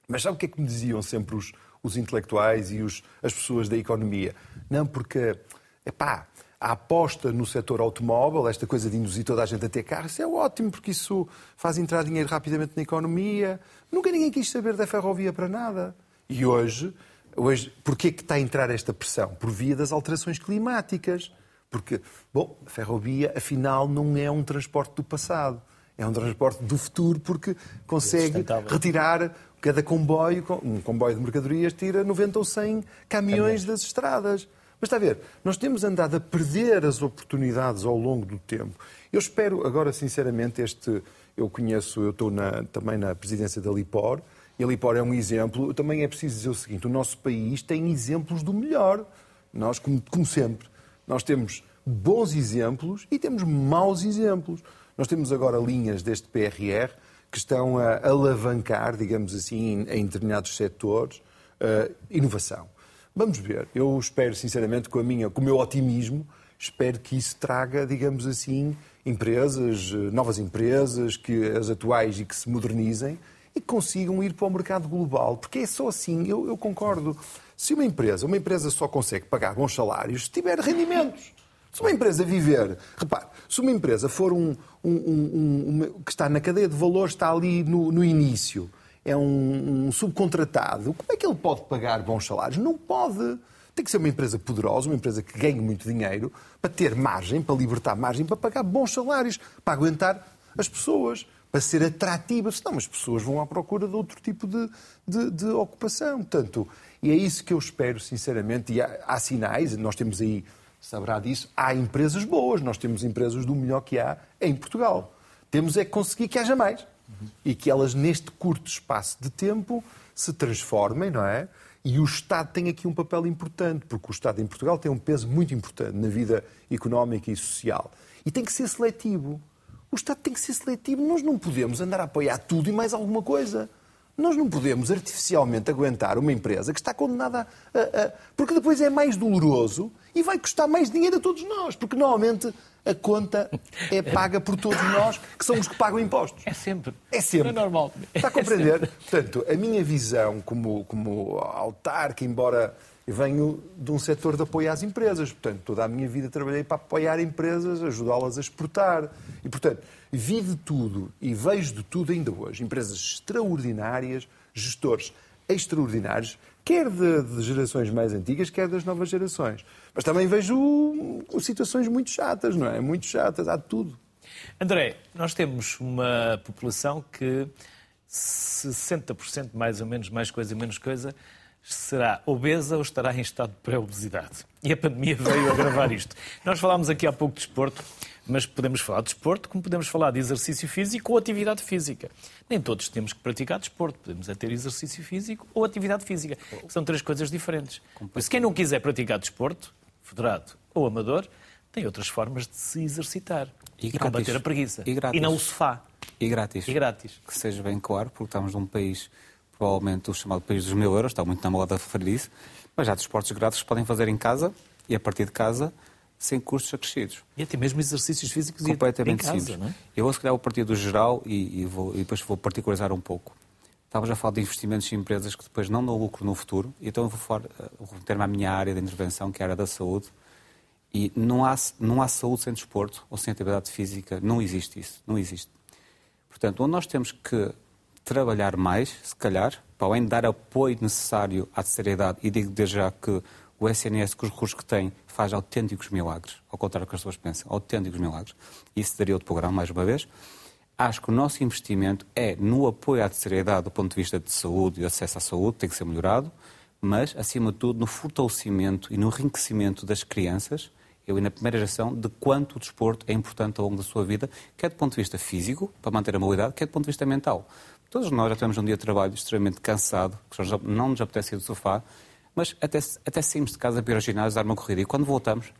Mas sabe o que é que me diziam sempre os, os intelectuais e os, as pessoas da economia? Não, porque, epá, a aposta no setor automóvel, esta coisa de induzir toda a gente a ter carro, isso é ótimo, porque isso faz entrar dinheiro rapidamente na economia. Nunca ninguém quis saber da ferrovia para nada. E hoje, hoje porquê que está a entrar esta pressão? Por via das alterações climáticas. Porque, bom, a ferrovia, afinal, não é um transporte do passado. É um transporte do futuro porque consegue retirar cada comboio, um comboio de mercadorias tira 90 ou 100 caminhões das estradas. Mas está a ver, nós temos andado a perder as oportunidades ao longo do tempo. Eu espero, agora sinceramente, este. Eu conheço, eu estou na, também na presidência da Lipor, e a Lipor é um exemplo. Também é preciso dizer o seguinte: o nosso país tem exemplos do melhor. Nós, como, como sempre, nós temos bons exemplos e temos maus exemplos. Nós temos agora linhas deste PRR que estão a alavancar, digamos assim, em determinados setores, uh, inovação. Vamos ver. Eu espero, sinceramente, com, a minha, com o meu otimismo, espero que isso traga, digamos assim, empresas, eh, novas empresas, que as atuais e que se modernizem e consigam ir para o mercado global. Porque é só assim, eu, eu concordo. Se uma empresa, uma empresa só consegue pagar bons salários se tiver rendimentos. Se uma empresa viver, repare, se uma empresa for um, um, um, que está na cadeia de valor, está ali no, no início é um, um subcontratado, como é que ele pode pagar bons salários? Não pode. Tem que ser uma empresa poderosa, uma empresa que ganhe muito dinheiro, para ter margem, para libertar margem, para pagar bons salários, para aguentar as pessoas, para ser atrativa. Senão as pessoas vão à procura de outro tipo de, de, de ocupação. Portanto, e é isso que eu espero, sinceramente. E há, há sinais, nós temos aí, saberá disso, há empresas boas, nós temos empresas do melhor que há em Portugal. Temos é que conseguir que haja mais e que elas, neste curto espaço de tempo, se transformem, não é? E o Estado tem aqui um papel importante, porque o Estado em Portugal tem um peso muito importante na vida económica e social. E tem que ser seletivo. O Estado tem que ser seletivo. Nós não podemos andar a apoiar tudo e mais alguma coisa. Nós não podemos artificialmente aguentar uma empresa que está condenada a, a, Porque depois é mais doloroso e vai custar mais dinheiro a todos nós. Porque normalmente a conta é paga por todos nós, que somos que pagam impostos. É sempre. É sempre. É normal. Está a compreender? É Portanto, a minha visão como, como autarca, embora venho de um setor de apoio às empresas, portanto, toda a minha vida trabalhei para apoiar empresas, ajudá-las a exportar. E, portanto, vi de tudo e vejo de tudo ainda hoje. Empresas extraordinárias, gestores extraordinários, quer de, de, gerações mais antigas, quer das novas gerações. Mas também vejo situações muito chatas, não é? Muito chatas, há de tudo. André, nós temos uma população que 60% mais ou menos, mais coisa, menos coisa, será obesa ou estará em estado de pré-obesidade. E a pandemia veio agravar isto. Nós falámos aqui há pouco de desporto, mas podemos falar de desporto como podemos falar de exercício físico ou atividade física. Nem todos temos que praticar desporto, podemos é ter exercício físico ou atividade física, que são três coisas diferentes. Isso, quem não quiser praticar desporto, federado ou amador, tem outras formas de se exercitar e, e combater a preguiça. E, e não o sofá. E grátis. E grátis. Que seja bem claro, porque estamos num país provavelmente o chamado país dos mil euros, está muito na moda referir isso, mas há desportos grátis que podem fazer em casa e a partir de casa sem custos acrescidos. E até mesmo exercícios físicos Completamente casa, simples. Não é? Eu vou se calhar a partir do geral e, e, vou, e depois vou particularizar um pouco. Estavas a falar de investimentos em empresas que depois não dão lucro no futuro, então eu vou, falar, eh, vou ter-me à minha área de intervenção, que é a área da saúde, e não há, não há saúde sem desporto ou sem atividade física, não existe isso, não existe. Portanto, onde nós temos que trabalhar mais, se calhar, para além de dar apoio necessário à terceira idade, e digo desde já que o SNS, com os recursos que tem, faz autênticos milagres, ao contrário do que as pessoas pensam, autênticos milagres. Isso daria outro programa, mais uma vez. acho que o nosso investimento é no apoio à terceira idade do ponto de vista de saúde e acesso à saúde, tem que ser melhorado, mas, acima de tudo, no fortalecimento e no enriquecimento das crianças, eu e na primeira geração, de quanto o desporto é importante ao longo da sua vida, quer do ponto de vista físico, para manter a mobilidade, quer do ponto de vista mental. Todos nós já tivemos um dia de trabalho extremamente cansado, que não nos apetece ir do sofá, mas até, até saímos de casa para ir ao ginásio, dar uma corrida, e quando voltamos,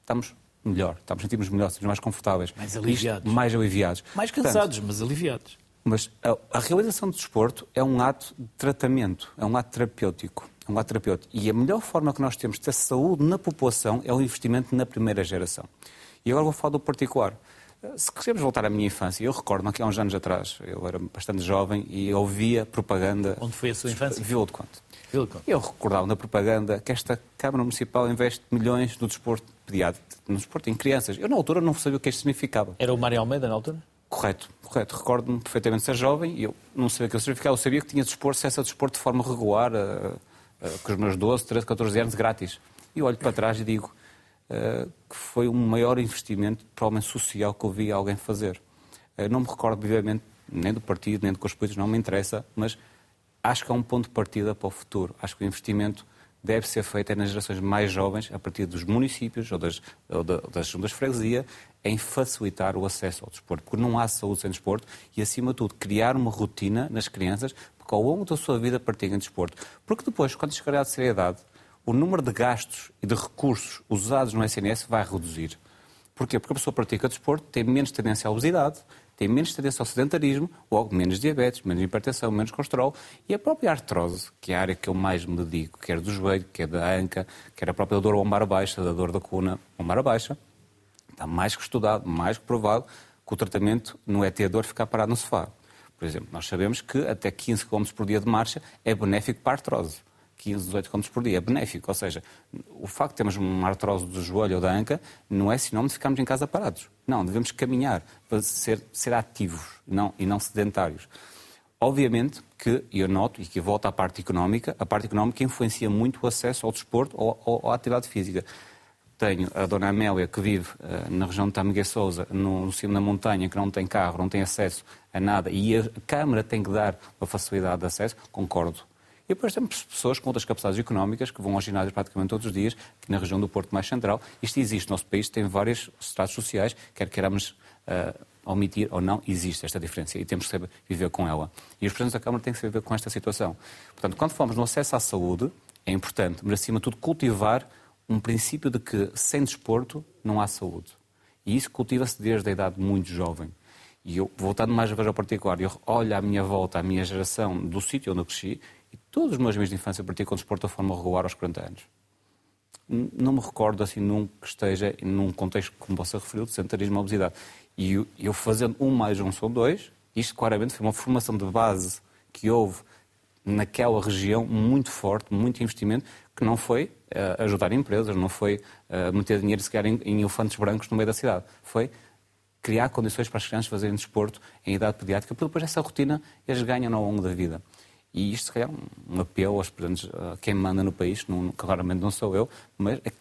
estamos melhor, estamos, sentimos melhor, sentimos mais confortáveis. Mais aliviados. Isto, mais aliviados. Mais cansados, Portanto, mas aliviados. Mas a, a, realização do desporto é um ato de tratamento, é um ato terapêutico. É um ato terapêutico. E a melhor forma que nós temos de ter saúde na população é o investimento na primeira geração. E agora vou falar do particular. Se queremos voltar à minha infância, eu recordo que há uns anos atrás, eu era bastante jovem e ouvia propaganda. Onde foi a sua infância? Vila de Conte. Eu recordava na propaganda que esta Câmara Municipal investe milhões no desporto pediátrico, no desporto em crianças. Eu, na altura, não sabia o que isto significava. Era o Mário Almeida, na altura? Correto, correto. Recordo-me perfeitamente de ser jovem e eu não sabia o que significava. Eu sabia que tinha desporto, se essa desporto de forma regular, uh, uh, com os meus 12, 13, 14 anos, grátis. E olho para trás e digo uh, que foi o maior investimento, provavelmente social, que eu vi alguém fazer. não me recordo, vivamente, nem do partido, nem de políticos, não me interessa, mas acho que é um ponto de partida para o futuro. Acho que o investimento deve ser feito nas gerações mais jovens, a partir dos municípios ou das, ou das juntas de freguesia, em facilitar o acesso ao desporto. Porque não há saúde sem desporto e, acima de tudo, criar uma rotina nas crianças porque ao longo da sua vida praticam desporto. Porque depois, quando chegar à seriedade, o número de gastos e de recursos usados no SNS vai reduzir. Porquê? Porque a pessoa pratica desporto, tem menos tendência à obesidade, tem menos tendência ao sedentarismo, logo menos diabetes, menos hipertensão, menos colesterol e a própria artrose, que é a área que eu mais me dedico, quer do joelho, quer da anca, quer a própria dor lombar baixa, da dor da coluna lombar baixa, está mais que estudado, mais que provado que o tratamento não é ter dor ficar parado no sofá. Por exemplo, nós sabemos que até 15 km por dia de marcha é benéfico para a artrose. 15, 18 km por dia. É benéfico, ou seja, o facto de termos uma artrose do joelho ou da anca não é sinónimo de ficarmos em casa parados. Não, devemos caminhar para ser, ser ativos não, e não sedentários. Obviamente que, eu noto, e que volta à parte económica, a parte económica influencia muito o acesso ao desporto ou, ou à atividade física. Tenho a dona Amélia, que vive uh, na região de Tamigué Souza, no, no cimo da montanha, que não tem carro, não tem acesso a nada, e a Câmara tem que dar uma facilidade de acesso, concordo e depois temos pessoas com outras capacidades económicas que vão ao ginásio praticamente todos os dias, que na região do Porto mais central. Isto existe no nosso país, tem vários estratos sociais, quer queiramos uh, omitir ou não, existe esta diferença e temos que saber viver com ela. E os presidentes da Câmara têm que saber viver com esta situação. Portanto, quando falamos no acesso à saúde, é importante, mas acima de tudo, cultivar um princípio de que sem desporto não há saúde. E isso cultiva-se desde a idade muito jovem. E eu, voltando mais uma vez ao particular, eu olho à minha volta, à minha geração, do sítio onde eu cresci, todos os meus amigos de infância praticam desporto de forma regular aos 40 anos. Não me recordo assim num que esteja num contexto como você referiu, de sedentarismo e obesidade. E eu, fazendo um mais um são dois, isto claramente foi uma formação de base que houve naquela região muito forte, muito investimento, que não foi uh, ajudar empresas, não foi uh, meter dinheiro se calhar em, em elefantes brancos no meio da cidade. Foi criar condições para as crianças fazerem desporto em idade pediátrica, porque depois essa rotina eles ganham ao longo da vida. E isto, se calhar, um apelo aos presidentes, a quem manda no país, não, claramente não sou eu, mas é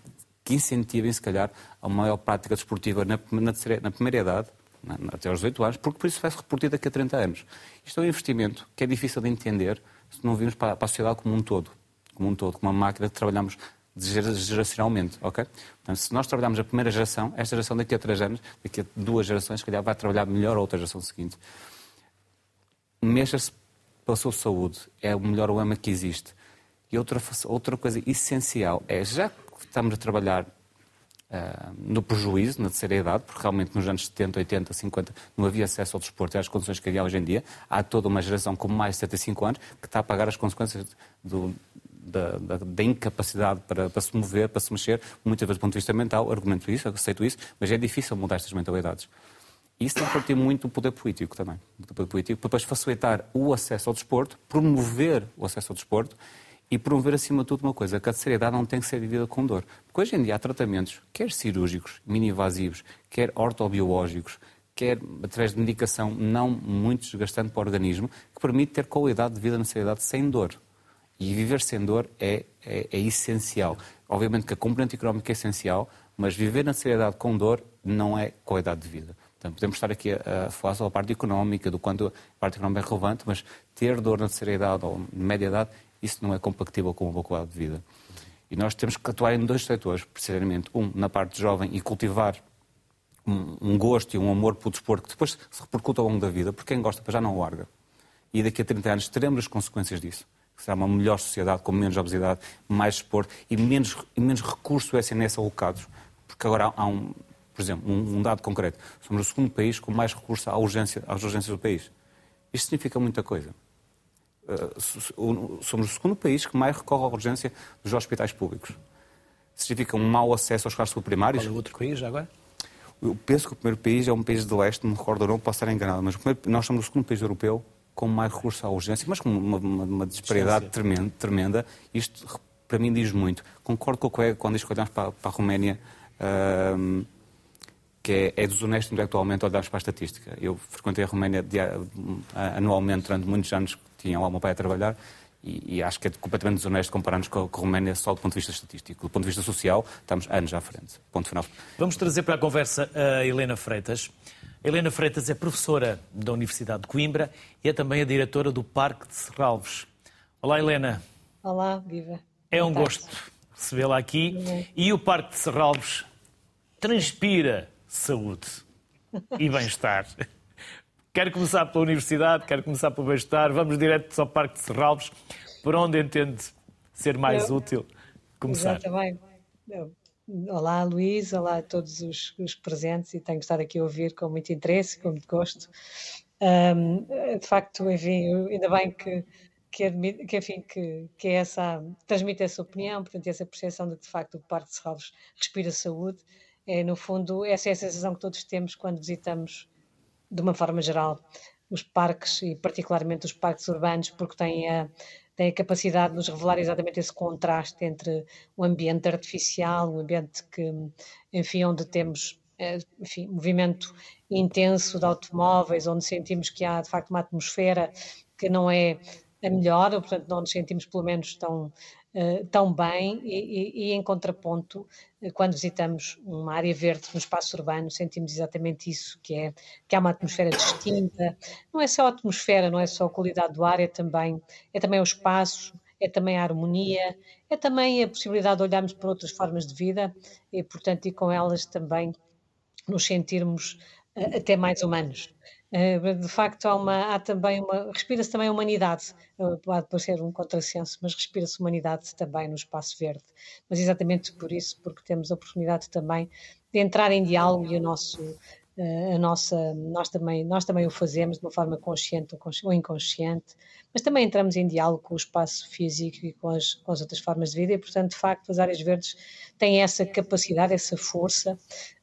que incentivem, se calhar, a maior prática desportiva na, na, na primeira idade, na, até aos 18 anos, porque por isso vai-se repetir daqui a 30 anos. Isto é um investimento que é difícil de entender se não virmos para, para a sociedade como um todo, como um todo, como uma máquina que trabalhamos geracionalmente, ok? Portanto, se nós trabalharmos a primeira geração, esta geração daqui a três anos, daqui a duas gerações, se calhar vai trabalhar melhor a outra geração seguinte. Mexa-se pela sua saúde. É o melhor lema que existe. E outra, outra coisa essencial é, já que estamos a trabalhar uh, no prejuízo, na terceira idade, porque realmente nos anos 70, 80, 50 não havia acesso ao desporto e às condições que havia hoje em dia, há toda uma geração com mais de 75 anos que está a pagar as consequências do, da, da, da, incapacidade para, para, se mover, para se mexer, muitas vezes do ponto de vista mental, argumento isso, aceito isso, mas é difícil mudar estas mentalidades. Isso tem que partir muito do poder político também. Do poder político, para depois facilitar o acesso ao desporto, promover o acesso ao desporto e promover, acima de tudo, uma coisa, que a seriedade não tem que ser vivida com dor. Porque hoje em dia há tratamentos, quer cirúrgicos, mini-invasivos, quer ortobiológicos, quer através de medicação não muito desgastante para o organismo, que permite ter qualidade de vida na seriedade sem dor. E viver sem dor é, é, é essencial. Obviamente que a componente económica é essencial, mas viver na seriedade com dor não é qualidade de vida. Podemos estar aqui a, a falar sobre a parte económica, do quanto a parte económica é relevante, mas ter dor na terceira idade ou média idade, isso não é compatível com uma qualidade de vida. E nós temos que atuar em dois setores, precisamente. Um, na parte jovem e cultivar um, um, gosto e um amor pelo desporto que depois se repercute ao longo da vida, porque quem gosta já não larga. E daqui a 30 anos teremos as consequências disso. Será uma melhor sociedade, com menos obesidade, mais desporto e menos, e menos recurso SNS alocados. Porque agora há um, por exemplo, um, um, dado concreto. Somos o segundo país com mais recurso à urgência, às urgências do país. Isto significa muita coisa. Uh, somos o segundo país que mais recorre à urgência dos hospitais públicos. Significa um mau acesso aos casos primários. Qual é o outro país já agora? Eu penso que o primeiro país é um país de leste, me recordo não, posso estar enganado, mas primeiro, nós somos o segundo país europeu com mais recurso à urgência, mas com uma, uma, uma disparidade tremenda, tremenda. Isto, para mim, diz muito. Concordo com o colega quando diz que olhamos para, para a Roménia. Uh, que é, é desonesto intelectualmente olharmos para a estatística. Eu frequentei a Roménia anualmente durante muitos anos, tinha lá o meu pai a trabalhar, e, e, acho que é completamente desonesto compararmos com, com a Roménia só do ponto de vista estatístico. Do ponto de vista social, estamos anos à frente. Ponto final. Vamos trazer para a conversa a Helena Freitas. A Helena Freitas é professora da Universidade de Coimbra e é também a diretora do Parque de Serralves. Olá, Helena. Olá, viva. É um gosto recebê-la aqui. E o Parque de Serralves transpira saúde e bem-estar. Quero começar pela universidade, quero começar pelo bem-estar. Vamos direto ao Parque de Serralves, por onde entende ser mais Eu, útil começar. Exatamente. Olá, Luís, olá a todos os, os, presentes e tenho estar aqui a ouvir com muito interesse, com muito gosto. Um, de facto, enfim, ainda bem que, que, admite, que, enfim, que, que é essa, transmite essa opinião, portanto, essa percepção de que, de facto, o Parque de Serralves respira saúde é, no fundo, essa é a sensação que todos temos quando visitamos, de uma forma geral, os parques e particularmente os parques urbanos, porque têm a, têm a capacidade de nos revelar exatamente esse contraste entre o ambiente artificial, o ambiente que, enfim, onde temos é, enfim, movimento intenso de automóveis, onde sentimos que há de facto uma atmosfera que não é a melhor, ou portanto não nos sentimos pelo menos tão uh, tão bem e, e, e em contraponto, uh, quando visitamos uma área verde no espaço urbano, sentimos exatamente isso, que é que há uma atmosfera distinta. Não é só a atmosfera, não é só a qualidade do ar, é também, é também o espaço, é também a harmonia, é também a possibilidade de olharmos para outras formas de vida e, portanto, e com elas também nos sentirmos uh, até mais humanos. Eh, de facto, há, uma, há também uma. Respira-se também a humanidade, eh, pode parecer um contrassenso, mas respira-se humanidade também no espaço verde. Mas exatamente por isso, porque temos a oportunidade também de entrar em diálogo e o nosso. Eh, a nossa, nós, também, nós também o fazemos de uma forma consciente ou inconsciente, mas também entramos em diálogo com o espaço físico e com as, com as outras formas de vida, e portanto, de facto, as áreas verdes têm essa capacidade, essa força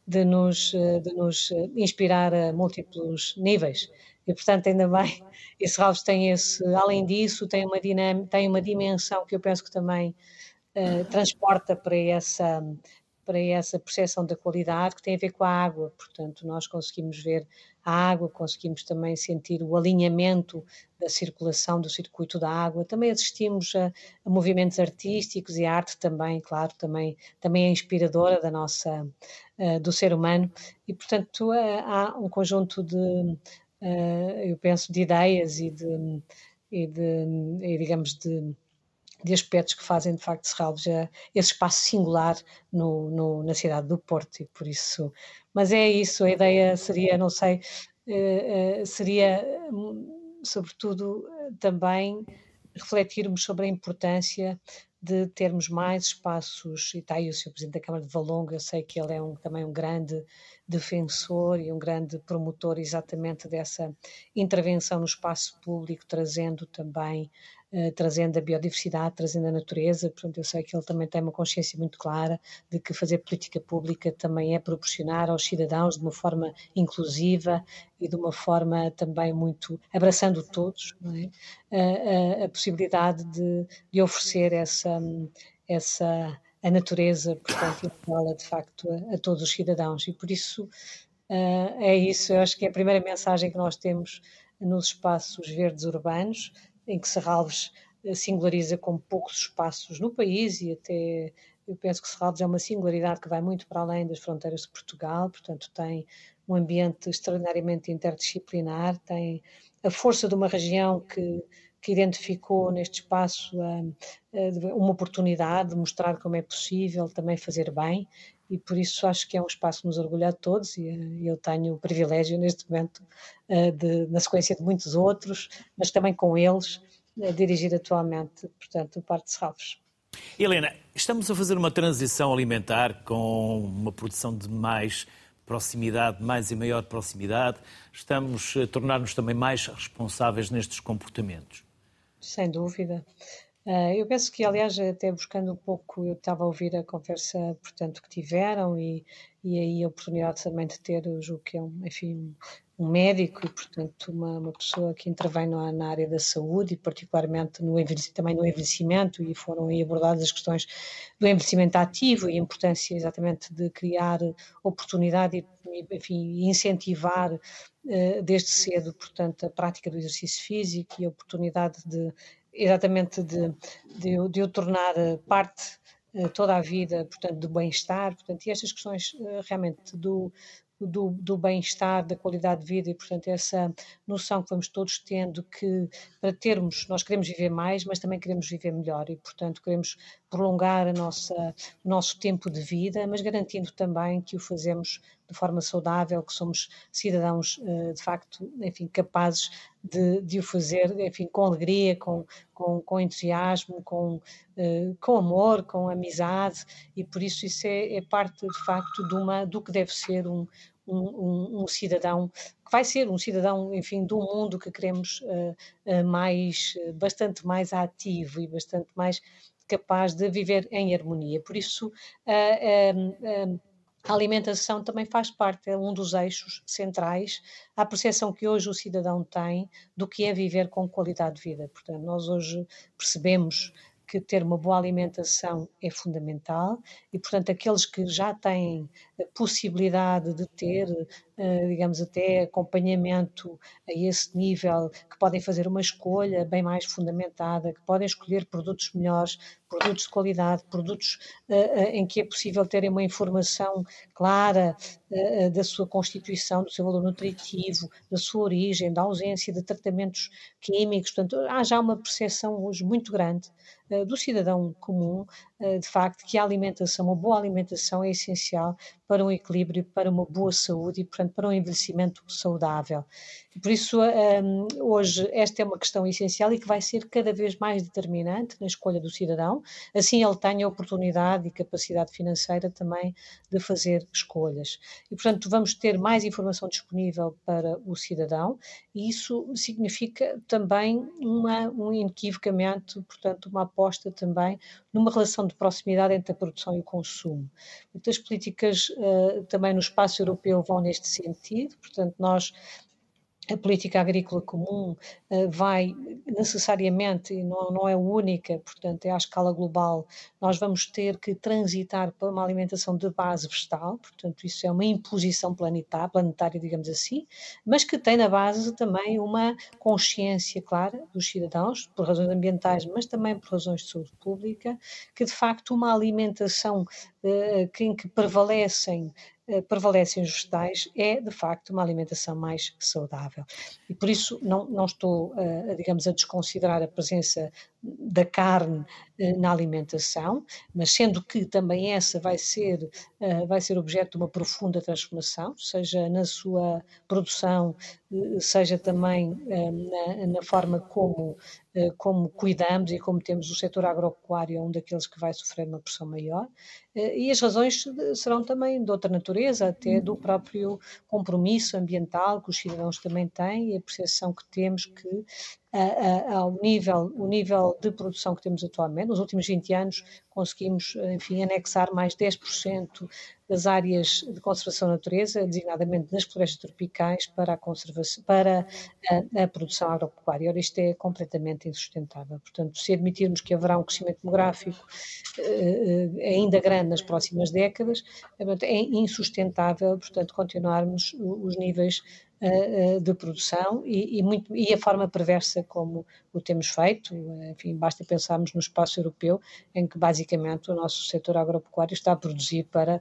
de nos, eh, de nos eh, inspirar a múltiplos níveis. E, portanto, ainda bem, esse Serralves tem esse, além disso, tem uma, dinâmica, tem uma dimensão que eu penso que também uh, transporta para essa, para essa percepção da qualidade, que tem a ver com a água. Portanto, nós conseguimos ver a água, conseguimos também sentir o alinhamento da circulação do circuito da água. Também assistimos a, a movimentos artísticos e a arte também, claro, também, também é inspiradora da nossa, uh, do ser humano. E, portanto, uh, há um conjunto de, uh, eu penso, de ideias e de, e de e, digamos, de de aspectos que fazem de facto Serralves esse espaço singular no, no, na cidade do Porto e por isso, mas é isso, a ideia seria, não sei, seria sobretudo, também refletirmos sobre a importância de termos mais espaços, e está aí o Sr. Presidente da Câmara de Valongo, eu sei que ele é um, também um grande defensor e um grande promotor exatamente dessa intervenção no espaço público, trazendo também eh, trazendo a biodiversidade, trazendo a natureza. Portanto, eu sei que ele também tem uma consciência muito clara de que fazer política pública também é proporcionar aos cidadãos de uma forma inclusiva e de uma forma também muito abraçando todos é? a, a, a, possibilidade de, de oferecer essa, essa a natureza, portanto, iguala de facto a, a, todos os cidadãos. E por isso uh, é isso, eu acho que é a primeira mensagem que nós temos nos espaços verdes urbanos, em que Serralves eh, singulariza com poucos espaços no país e até eu penso que Serralves é uma singularidade que vai muito para além das fronteiras de Portugal, portanto tem um ambiente extraordinariamente interdisciplinar, tem a força de uma região que, que identificou neste espaço uma oportunidade de mostrar como é possível também fazer bem e por isso acho que é um espaço que nos orgulha a todos e eu tenho o privilégio neste momento de, na sequência de muitos outros, mas também com eles, dirigir atualmente, portanto, o Parque de Serralves. Helena, estamos a fazer uma transição alimentar com uma produção de mais proximidade, mais e maior proximidade. Estamos a tornar-nos também mais responsáveis nestes comportamentos. Sem dúvida. Eh, eu penso que, aliás, até buscando um pouco, eu estava a ouvir a conversa, portanto, que tiveram e, e aí a oportunidade também de ter, o que é, um, enfim, um médico e, portanto, uma, uma pessoa que intervém na, na, área da saúde e particularmente no também no envelhecimento e foram aí abordadas as questões do envelhecimento ativo e a importância exatamente de criar oportunidade e, enfim, incentivar uh, desde cedo, portanto, a prática do exercício físico e a oportunidade de, exatamente de, de, de o tornar parte eh, toda a vida, portanto, do bem-estar, portanto, e estas questões eh, realmente do, do, do bem-estar, da qualidade de vida e, portanto, essa noção que vamos todos tendo que para termos, nós queremos viver mais, mas também queremos viver melhor e, portanto, queremos prolongar a nossa, o nosso tempo de vida, mas garantindo também que o fazemos de forma saudável, que somos cidadãos eh, de facto, enfim, capazes de, de o fazer, enfim, com alegria, com, com, com entusiasmo, com, eh, com amor, com amizade, e por isso isso é, é parte de facto de uma, do que deve ser um, um, um, cidadão que vai ser um cidadão, enfim, do mundo que queremos uh, uh, mais, bastante mais ativo e bastante mais capaz de viver em harmonia. Por isso, uh, a alimentação também faz parte, é um dos eixos centrais, à percepção que hoje o cidadão tem do que é viver com qualidade de vida. Portanto, nós hoje percebemos que ter uma boa alimentação é fundamental e, portanto, aqueles que já têm a possibilidade de ter, digamos, até acompanhamento a esse nível, que podem fazer uma escolha bem mais fundamentada, que podem escolher produtos melhores, produtos de qualidade, produtos eh, eh, em que é possível terem uma informação clara da sua constituição, do seu valor nutritivo, da sua origem, da ausência de tratamentos químicos. Portanto, há já uma percepção hoje muito grande eh, do cidadão comum, eh, de facto, que a alimentação, uma boa alimentação é essencial para um equilíbrio, para uma boa saúde e, portanto, para um envelhecimento saudável. Por isso, um, hoje, esta é uma questão essencial e que vai ser cada vez mais determinante na escolha do cidadão, assim ele tem a oportunidade e capacidade financeira também de fazer escolhas. E, portanto, vamos ter mais informação disponível para o cidadão e isso significa também uma, um inequivocamente, portanto, uma aposta também numa relação de proximidade entre a produção e o consumo. Muitas políticas uh, também no espaço europeu vão neste sentido, portanto, nós a política agrícola comum uh, vai necessariamente, não, não é única, portanto, é à escala global, nós vamos ter que transitar para uma alimentação de base vegetal, portanto, isso é uma imposição planetária, planetária, digamos assim, mas que tem na base também uma consciência clara dos cidadãos, por razões ambientais, mas também por razões de saúde pública, que de facto uma alimentação que, em que prevalecem eh, prevalecem os vegetais é, de facto, uma alimentação mais saudável. E por isso não, não estou, uh, digamos, a desconsiderar a presença da carne uh, na alimentação, mas sendo que também essa vai ser, uh, vai ser objeto de uma profunda transformação, seja na sua produção, seja também na, na, forma como, como cuidamos e como temos o setor agropecuário, é um daqueles que vai sofrer uma pressão maior, e as razões serão também de outra natureza, até do próprio compromisso ambiental que os cidadãos também têm e a percepção que temos que ao nível, o nível de produção que temos atualmente. Nos últimos 20 anos conseguimos, enfim, anexar mais 10% das áreas de conservação da natureza, designadamente nas florestas tropicais, para a, conservação, para a, a produção agropecuária. Ora, isto é completamente insustentável. Portanto, se admitirmos que haverá um crescimento demográfico eh, eh ainda grande nas próximas décadas, é insustentável, portanto, continuarmos os níveis uh, de produção e, e, muito, e, a forma perversa como o temos feito. Enfim, basta pensarmos no espaço europeu, em que basicamente o nosso setor agropecuário está a produzir para.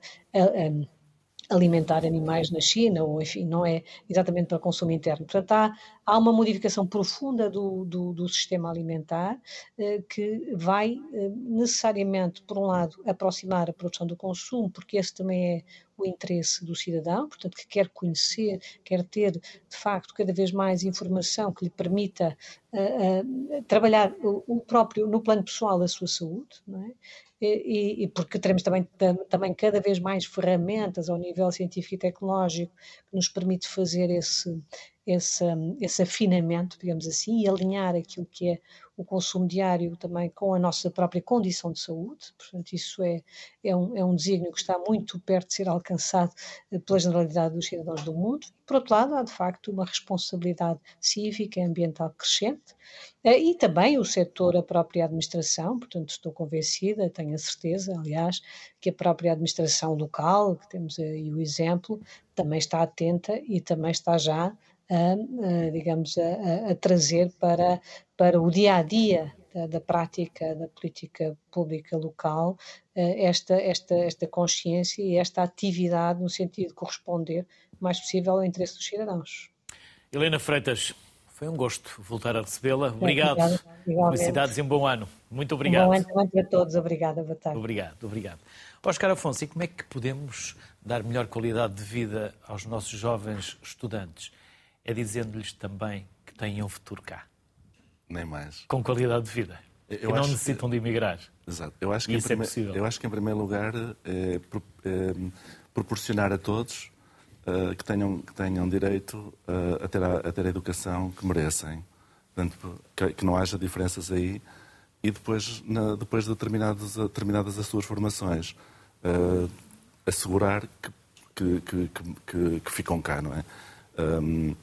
Alimentar animais na China, ou enfim, não é exatamente para consumo interno. Portanto, há, há uma modificação profunda do, do, do sistema alimentar eh, que vai eh, necessariamente, por um lado, aproximar a produção do consumo, porque esse também é o interesse do cidadão, portanto, que quer conhecer, quer ter, de facto, cada vez mais informação que lhe permita uh, uh, trabalhar o, o, próprio, no plano pessoal, a sua saúde, não é? e, e, porque teremos também, também cada vez mais ferramentas ao nível científico e tecnológico que nos permite fazer esse, esse, esse afinamento, digamos assim, e alinhar aquilo que é o consumo diário também com a nossa própria condição de saúde. Portanto, isso é, é, um, é um desígnio que está muito perto de ser alcançado eh, pela generalidade dos cidadãos do mundo. Por outro lado, há de facto uma responsabilidade cívica e ambiental crescente eh, e também o setor, a própria administração. Portanto, estou convencida, tenho a certeza, aliás, que a própria administração local, que temos aí o exemplo, também está atenta e também está já a, a digamos, a, a, trazer para, para o dia a dia da, prática da política pública local eh, esta, esta, esta consciência e esta atividade no sentido de corresponder o mais possível ao interesse dos cidadãos. Helena Freitas, foi um gosto voltar a recebê-la. Obrigado. Obrigado. Felicidades e um bom ano. Muito obrigado. Um bom ano para todos. Obrigada. Boa tarde. Obrigado, obrigado. Oscar Afonso, e como é que podemos dar melhor qualidade de vida aos nossos jovens estudantes? é dizendo-lhes também que têm um futuro cá. Nem mais. Com qualidade de vida. Eu e não necessitam que... de emigrar. Exato. Eu acho que, Isso em, prime... é eu acho que em primeiro lugar, é, é, proporcionar a todos uh, que, tenham, que tenham direito uh, a, ter a, a, ter a educação que merecem. Portanto, que, que não haja diferenças aí. E depois, na, depois de determinadas, determinadas as suas formações, uh, assegurar que, que, que, que, ficam cá, não é? Um,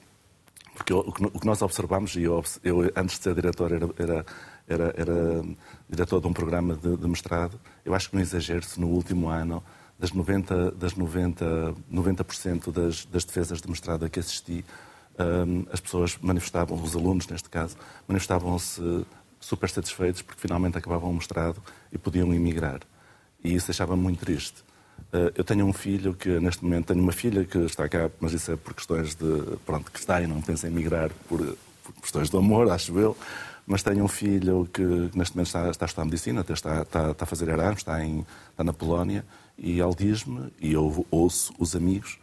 porque o que nós observamos, e eu, eu, antes de ser diretor era, era, era, era diretor de um programa de, de, mestrado, eu acho que não exagero se no último ano, das 90%, das 90, 90 das, das defesas de mestrado a que assisti, um, as pessoas manifestavam, os alunos neste caso, manifestavam-se super satisfeitos porque finalmente acabavam o mestrado e podiam emigrar. E isso deixava-me muito triste. Eh, eu tenho um filho que, neste momento, tenho uma filha que está cá, mas isso é por questões de. Pronto, que está e não pensa em emigrar por, por questões de amor, acho eu. Mas tenho um filho que, neste momento, está, está a estudar medicina, está, está, está a fazer Erasmus, está, está na Polónia, e ele diz-me, e eu ouço os amigos,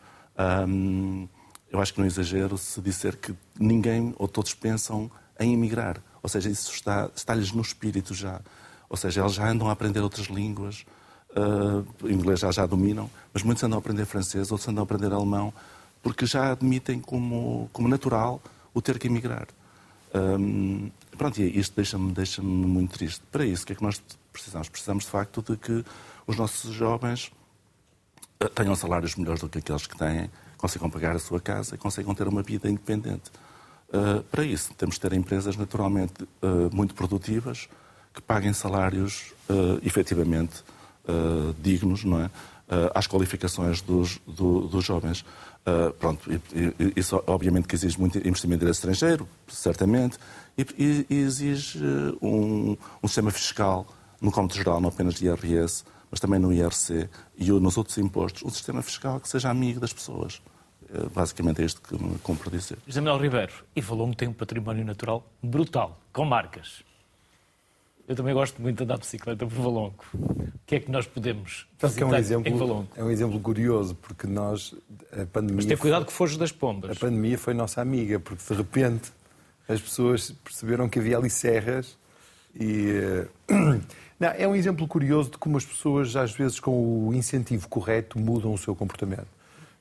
hum, eu acho que não exagero se disser que ninguém ou todos pensam em emigrar. Ou seja, isso está, está-lhes no espírito já. Ou seja, eles já andam a aprender outras línguas, Uh, inglês já, já dominam, mas muitos andam a aprender francês, outros andam a aprender alemão, porque já admitem como, como natural o ter que emigrar. Um, pronto, e isto deixa-me deixa muito triste. Para isso, o que é que nós precisamos? Precisamos, de facto, de que os nossos jovens ah, tenham salários melhores do que aqueles que têm, consigam pagar a sua casa e consigam ter uma vida independente. Uh, para isso, temos de ter empresas naturalmente uh, muito produtivas, que paguem salários uh, efetivamente uh, dignos, não é? Uh, às qualificações dos, do, dos jovens. Uh, pronto, isso obviamente que exige muito investimento direto estrangeiro, certamente, e, e exige um, um, sistema fiscal, no cômodo geral, não apenas de IRS, mas também no IRC e nos outros impostos, um sistema fiscal que seja amigo das pessoas. Basicamente é isto que me cumpre dizer. José Manuel Ribeiro, e tem um património natural brutal, com marcas. Eu também gosto muito de andar de bicicleta por Valongo. O que é que nós podemos fazer é um exemplo, em Valongo? É um exemplo curioso, porque nós, a pandemia... Mas tem cuidado que foge das pombas. A pandemia foi nossa amiga, porque de repente as pessoas perceberam que havia ali serras e... Eh, não, é um exemplo curioso de como as pessoas, às vezes, com o incentivo correto, mudam o seu comportamento.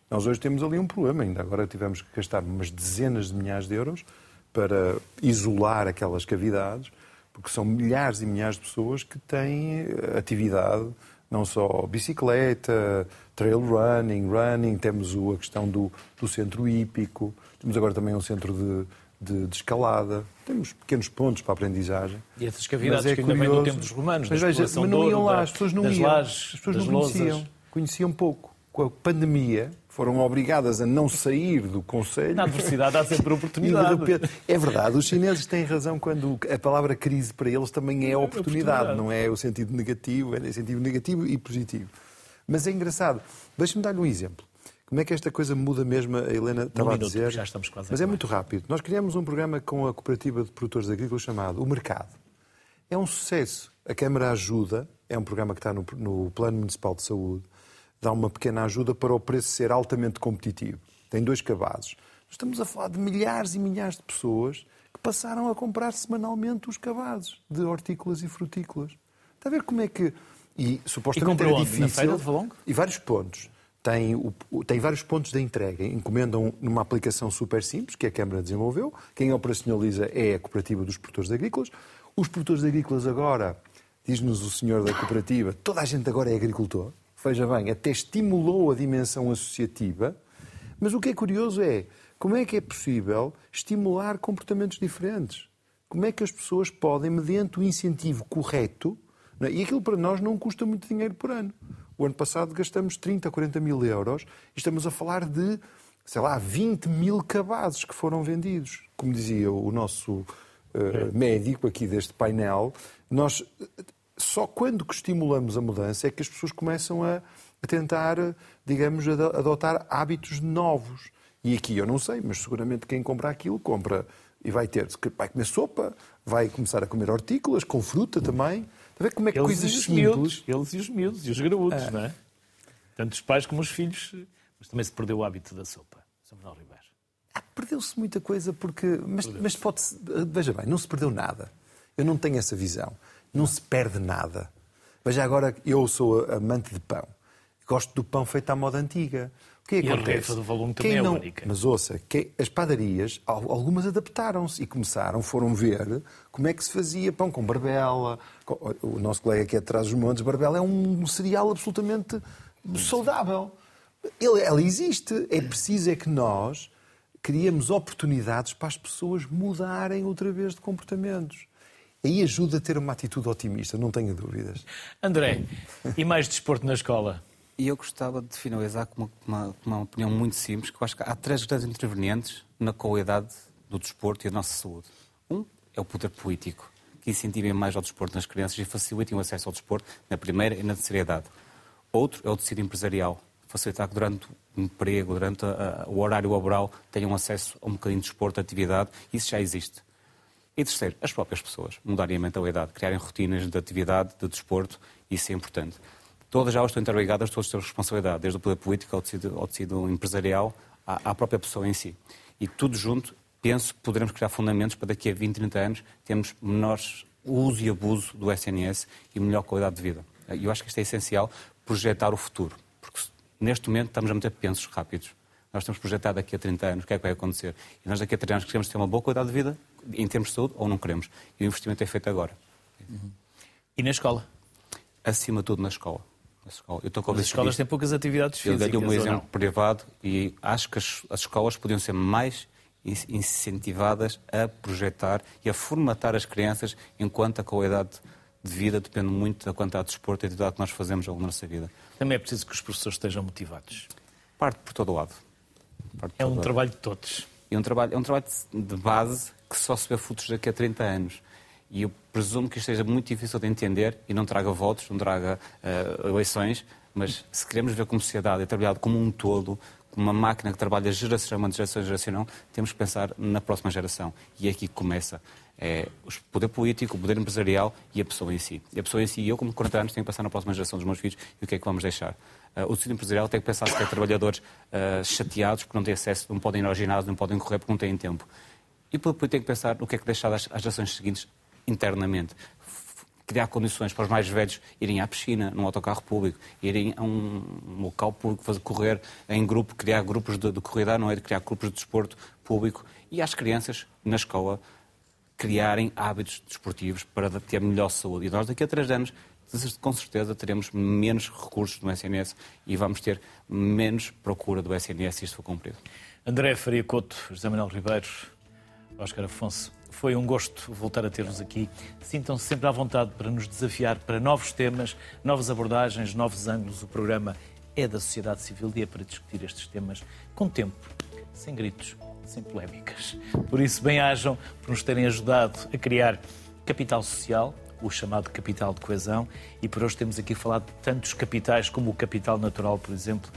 Nós hoje temos ali um problema, ainda agora tivemos que gastar umas dezenas de milhares de euros para isolar aquelas cavidades porque são milhares e milhares de pessoas que têm atividade não só bicicleta, trail running, running, temos a questão do, do centro hípico, temos agora também um centro de, de, de, escalada. Temos pequenos pontos para a aprendizagem. E essas cavidades é que ainda curioso. vêm do tempo dos romanos, mas, veja, mas não iam lá, as pessoas não iam. Lajes, as pessoas não conheciam. Conheciam pouco. Com a pandemia, foram obrigadas a não sair do Conselho. Na adversidade há sempre oportunidade. é verdade, os chineses têm razão quando a palavra crise para eles também é oportunidade, oportunidade. não é o sentido negativo, é o sentido negativo e positivo. Mas é engraçado. Deixe-me dar-lhe um exemplo. Como é que esta coisa muda mesmo? A Helena estava um a dizer. Já estamos quase mas é muito rápido. Nós criamos um programa com a Cooperativa de Produtores Agrícolas chamado O Mercado. É um sucesso. A Câmara ajuda, é um programa que está no, no Plano Municipal de Saúde, dá uma pequena ajuda para o preço ser altamente competitivo. Tem dois cabazes. Estamos a falar de milhares e milhares de pessoas que passaram a comprar semanalmente os cabazes de hortícolas e frutícolas. Está a ver como é que. E supostamente e é difícil. Na feira de Valongo? E vários pontos tem, o, tem vários pontos de entrega. Encomendam numa aplicação super simples, que a Câmara desenvolveu. Quem operacionaliza é a Cooperativa dos Produtores Agrícolas. Os produtores agrícolas agora, diz-nos o senhor da cooperativa, toda a gente agora é agricultor. Veja bem, até estimulou a dimensão associativa. Mas o que é curioso é como é que é possível estimular comportamentos diferentes? Como é que as pessoas podem, mediante o incentivo correto, é? e aquilo para nós não custa muito dinheiro por ano. O ano passado gastamos 30, 40 mil euros e estamos a falar de, sei lá, 20 mil cabazes que foram vendidos. Como dizia o nosso uh, médico aqui deste painel, nós só quando que estimulamos a mudança é que as pessoas começam a, a tentar, digamos, adotar hábitos novos. E aqui eu não sei, mas seguramente quem compra aquilo compra e vai ter, vai comer sopa, vai começar a comer hortícolas, com fruta também. A ver como é que eles coisas simples... Miúdos, eles e os miúdos, e os graúdos, é. não é? Tanto os pais como os filhos. Mas também se perdeu o hábito da sopa. Samuel Ribeiro. Ah, Perdeu-se muita coisa porque... Mas, mas pode-se... Veja bem, não se perdeu nada. Eu não tenho essa visão. Não, não. se perde nada. Veja agora, eu sou amante de pão. Gosto do pão feito à moda antiga que e acontece? a refa do volume também é não... única. Mas ouça, que as padarias, algumas adaptaram-se e começaram, foram ver como é que se fazia pão com barbela. O nosso colega aqui atrás dos montes, barbela é um cereal absolutamente saudável. Ele, ela existe. É preciso é que nós criemos oportunidades para as pessoas mudarem outra vez de comportamentos. Aí ajuda a ter uma atitude otimista, não tenha dúvidas. André, e mais desporto na escola? E eu gostava de finalizar com uma, uma, uma, opinião muito simples, que eu acho que há três grandes intervenientes na qualidade do desporto e da nossa saúde. Um é o poder político, que incentivem mais ao desporto nas crianças e facilitem o acesso ao desporto na primeira e na terceira idade. Outro é o tecido empresarial, facilitar que durante o emprego, durante a, a, o horário laboral, tenham acesso a um bocadinho de desporto, de atividade. Isso já existe. E terceiro, as próprias pessoas mudarem a mentalidade, criarem rotinas de atividade, de desporto, isso é importante. Todas elas estão interligadas, todas têm responsabilidade, desde o poder político ao tecido, ao tecido empresarial, à, à, própria pessoa em si. E tudo junto, penso que poderemos criar fundamentos para daqui a 20, 30 anos termos menor uso e abuso do SNS e melhor qualidade de vida. E eu acho que isto é essencial, projetar o futuro. Porque neste momento estamos a meter pensos rápidos. Nós temos projetado daqui a 30 anos o que é que vai acontecer. E nós daqui a 30 anos queremos ter uma boa qualidade de vida em termos de saúde ou não queremos. E o investimento é feito agora. Uhum. E na escola? Acima de tudo na escola escola. Eu estou As escolas têm poucas atividades físicas. Eu dei um exemplo privado e acho que as, as escolas podiam ser mais incentivadas a projetar e a formatar as crianças enquanto a qualidade de vida depende muito da quantidade de desporto e de atividade que nós fazemos ao longo da nossa vida. Também é preciso que os professores estejam motivados. Parte por todo lado. é um trabalho de todos. É um trabalho, é um trabalho de base que só se vê frutos daqui a 30 anos. E eu presumo que isto seja muito difícil de entender e não traga votos, não traga uh, eleições, mas se queremos ver como sociedade é trabalhado como um todo, como uma máquina que trabalha geracionalmente, geração geracional, temos que pensar na próxima geração. E é aqui que começa. É o poder político, o poder empresarial e a pessoa em si. E a pessoa em si, eu como 40 anos, tenho que pensar na próxima geração dos meus filhos e o que é que vamos deixar. Uh, o tecido empresarial tem que pensar se quer trabalhadores uh, chateados porque não têm acesso, não podem ir ao ginásio, não podem correr porque não têm tempo. E político tem que pensar no que é que deixar às gerações seguintes internamente. Criar condições para os mais velhos irem à piscina, num autocarro público, irem a um local público, fazer correr em grupo, criar grupos de, de corrida à noite, criar grupos de desporto público e às crianças, na escola, criarem hábitos desportivos para ter melhor saúde. E nós, daqui a três anos, com certeza teremos menos recursos do SNS e vamos ter menos procura do SNS se isto for cumprido. André Faria Couto, José Manuel Ribeiro, Oscar Afonso, foi um gosto voltar a ter-vos aqui. Sintam-se sempre à vontade para nos desafiar para novos temas, novas abordagens, novos ângulos. O programa é da sociedade civil e é para discutir estes temas com tempo, sem gritos, sem polémicas. Por isso, bem-ajam por nos terem ajudado a criar capital social, o chamado capital de coesão, e por hoje temos aqui falado de tantos capitais como o capital natural, por exemplo,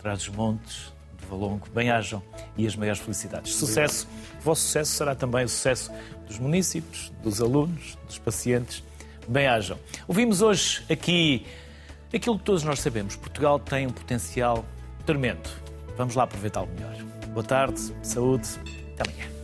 traz montes de Valongo. Bem-ajam e as maiores felicidades. Sucesso, o vosso sucesso será também o sucesso dos municípios, dos alunos, dos pacientes. Bem-ajam. Ouvimos hoje aqui aquilo que todos nós sabemos: Portugal tem um potencial tremendo. Vamos lá aproveitá-lo melhor. Boa tarde, saúde, até amanhã.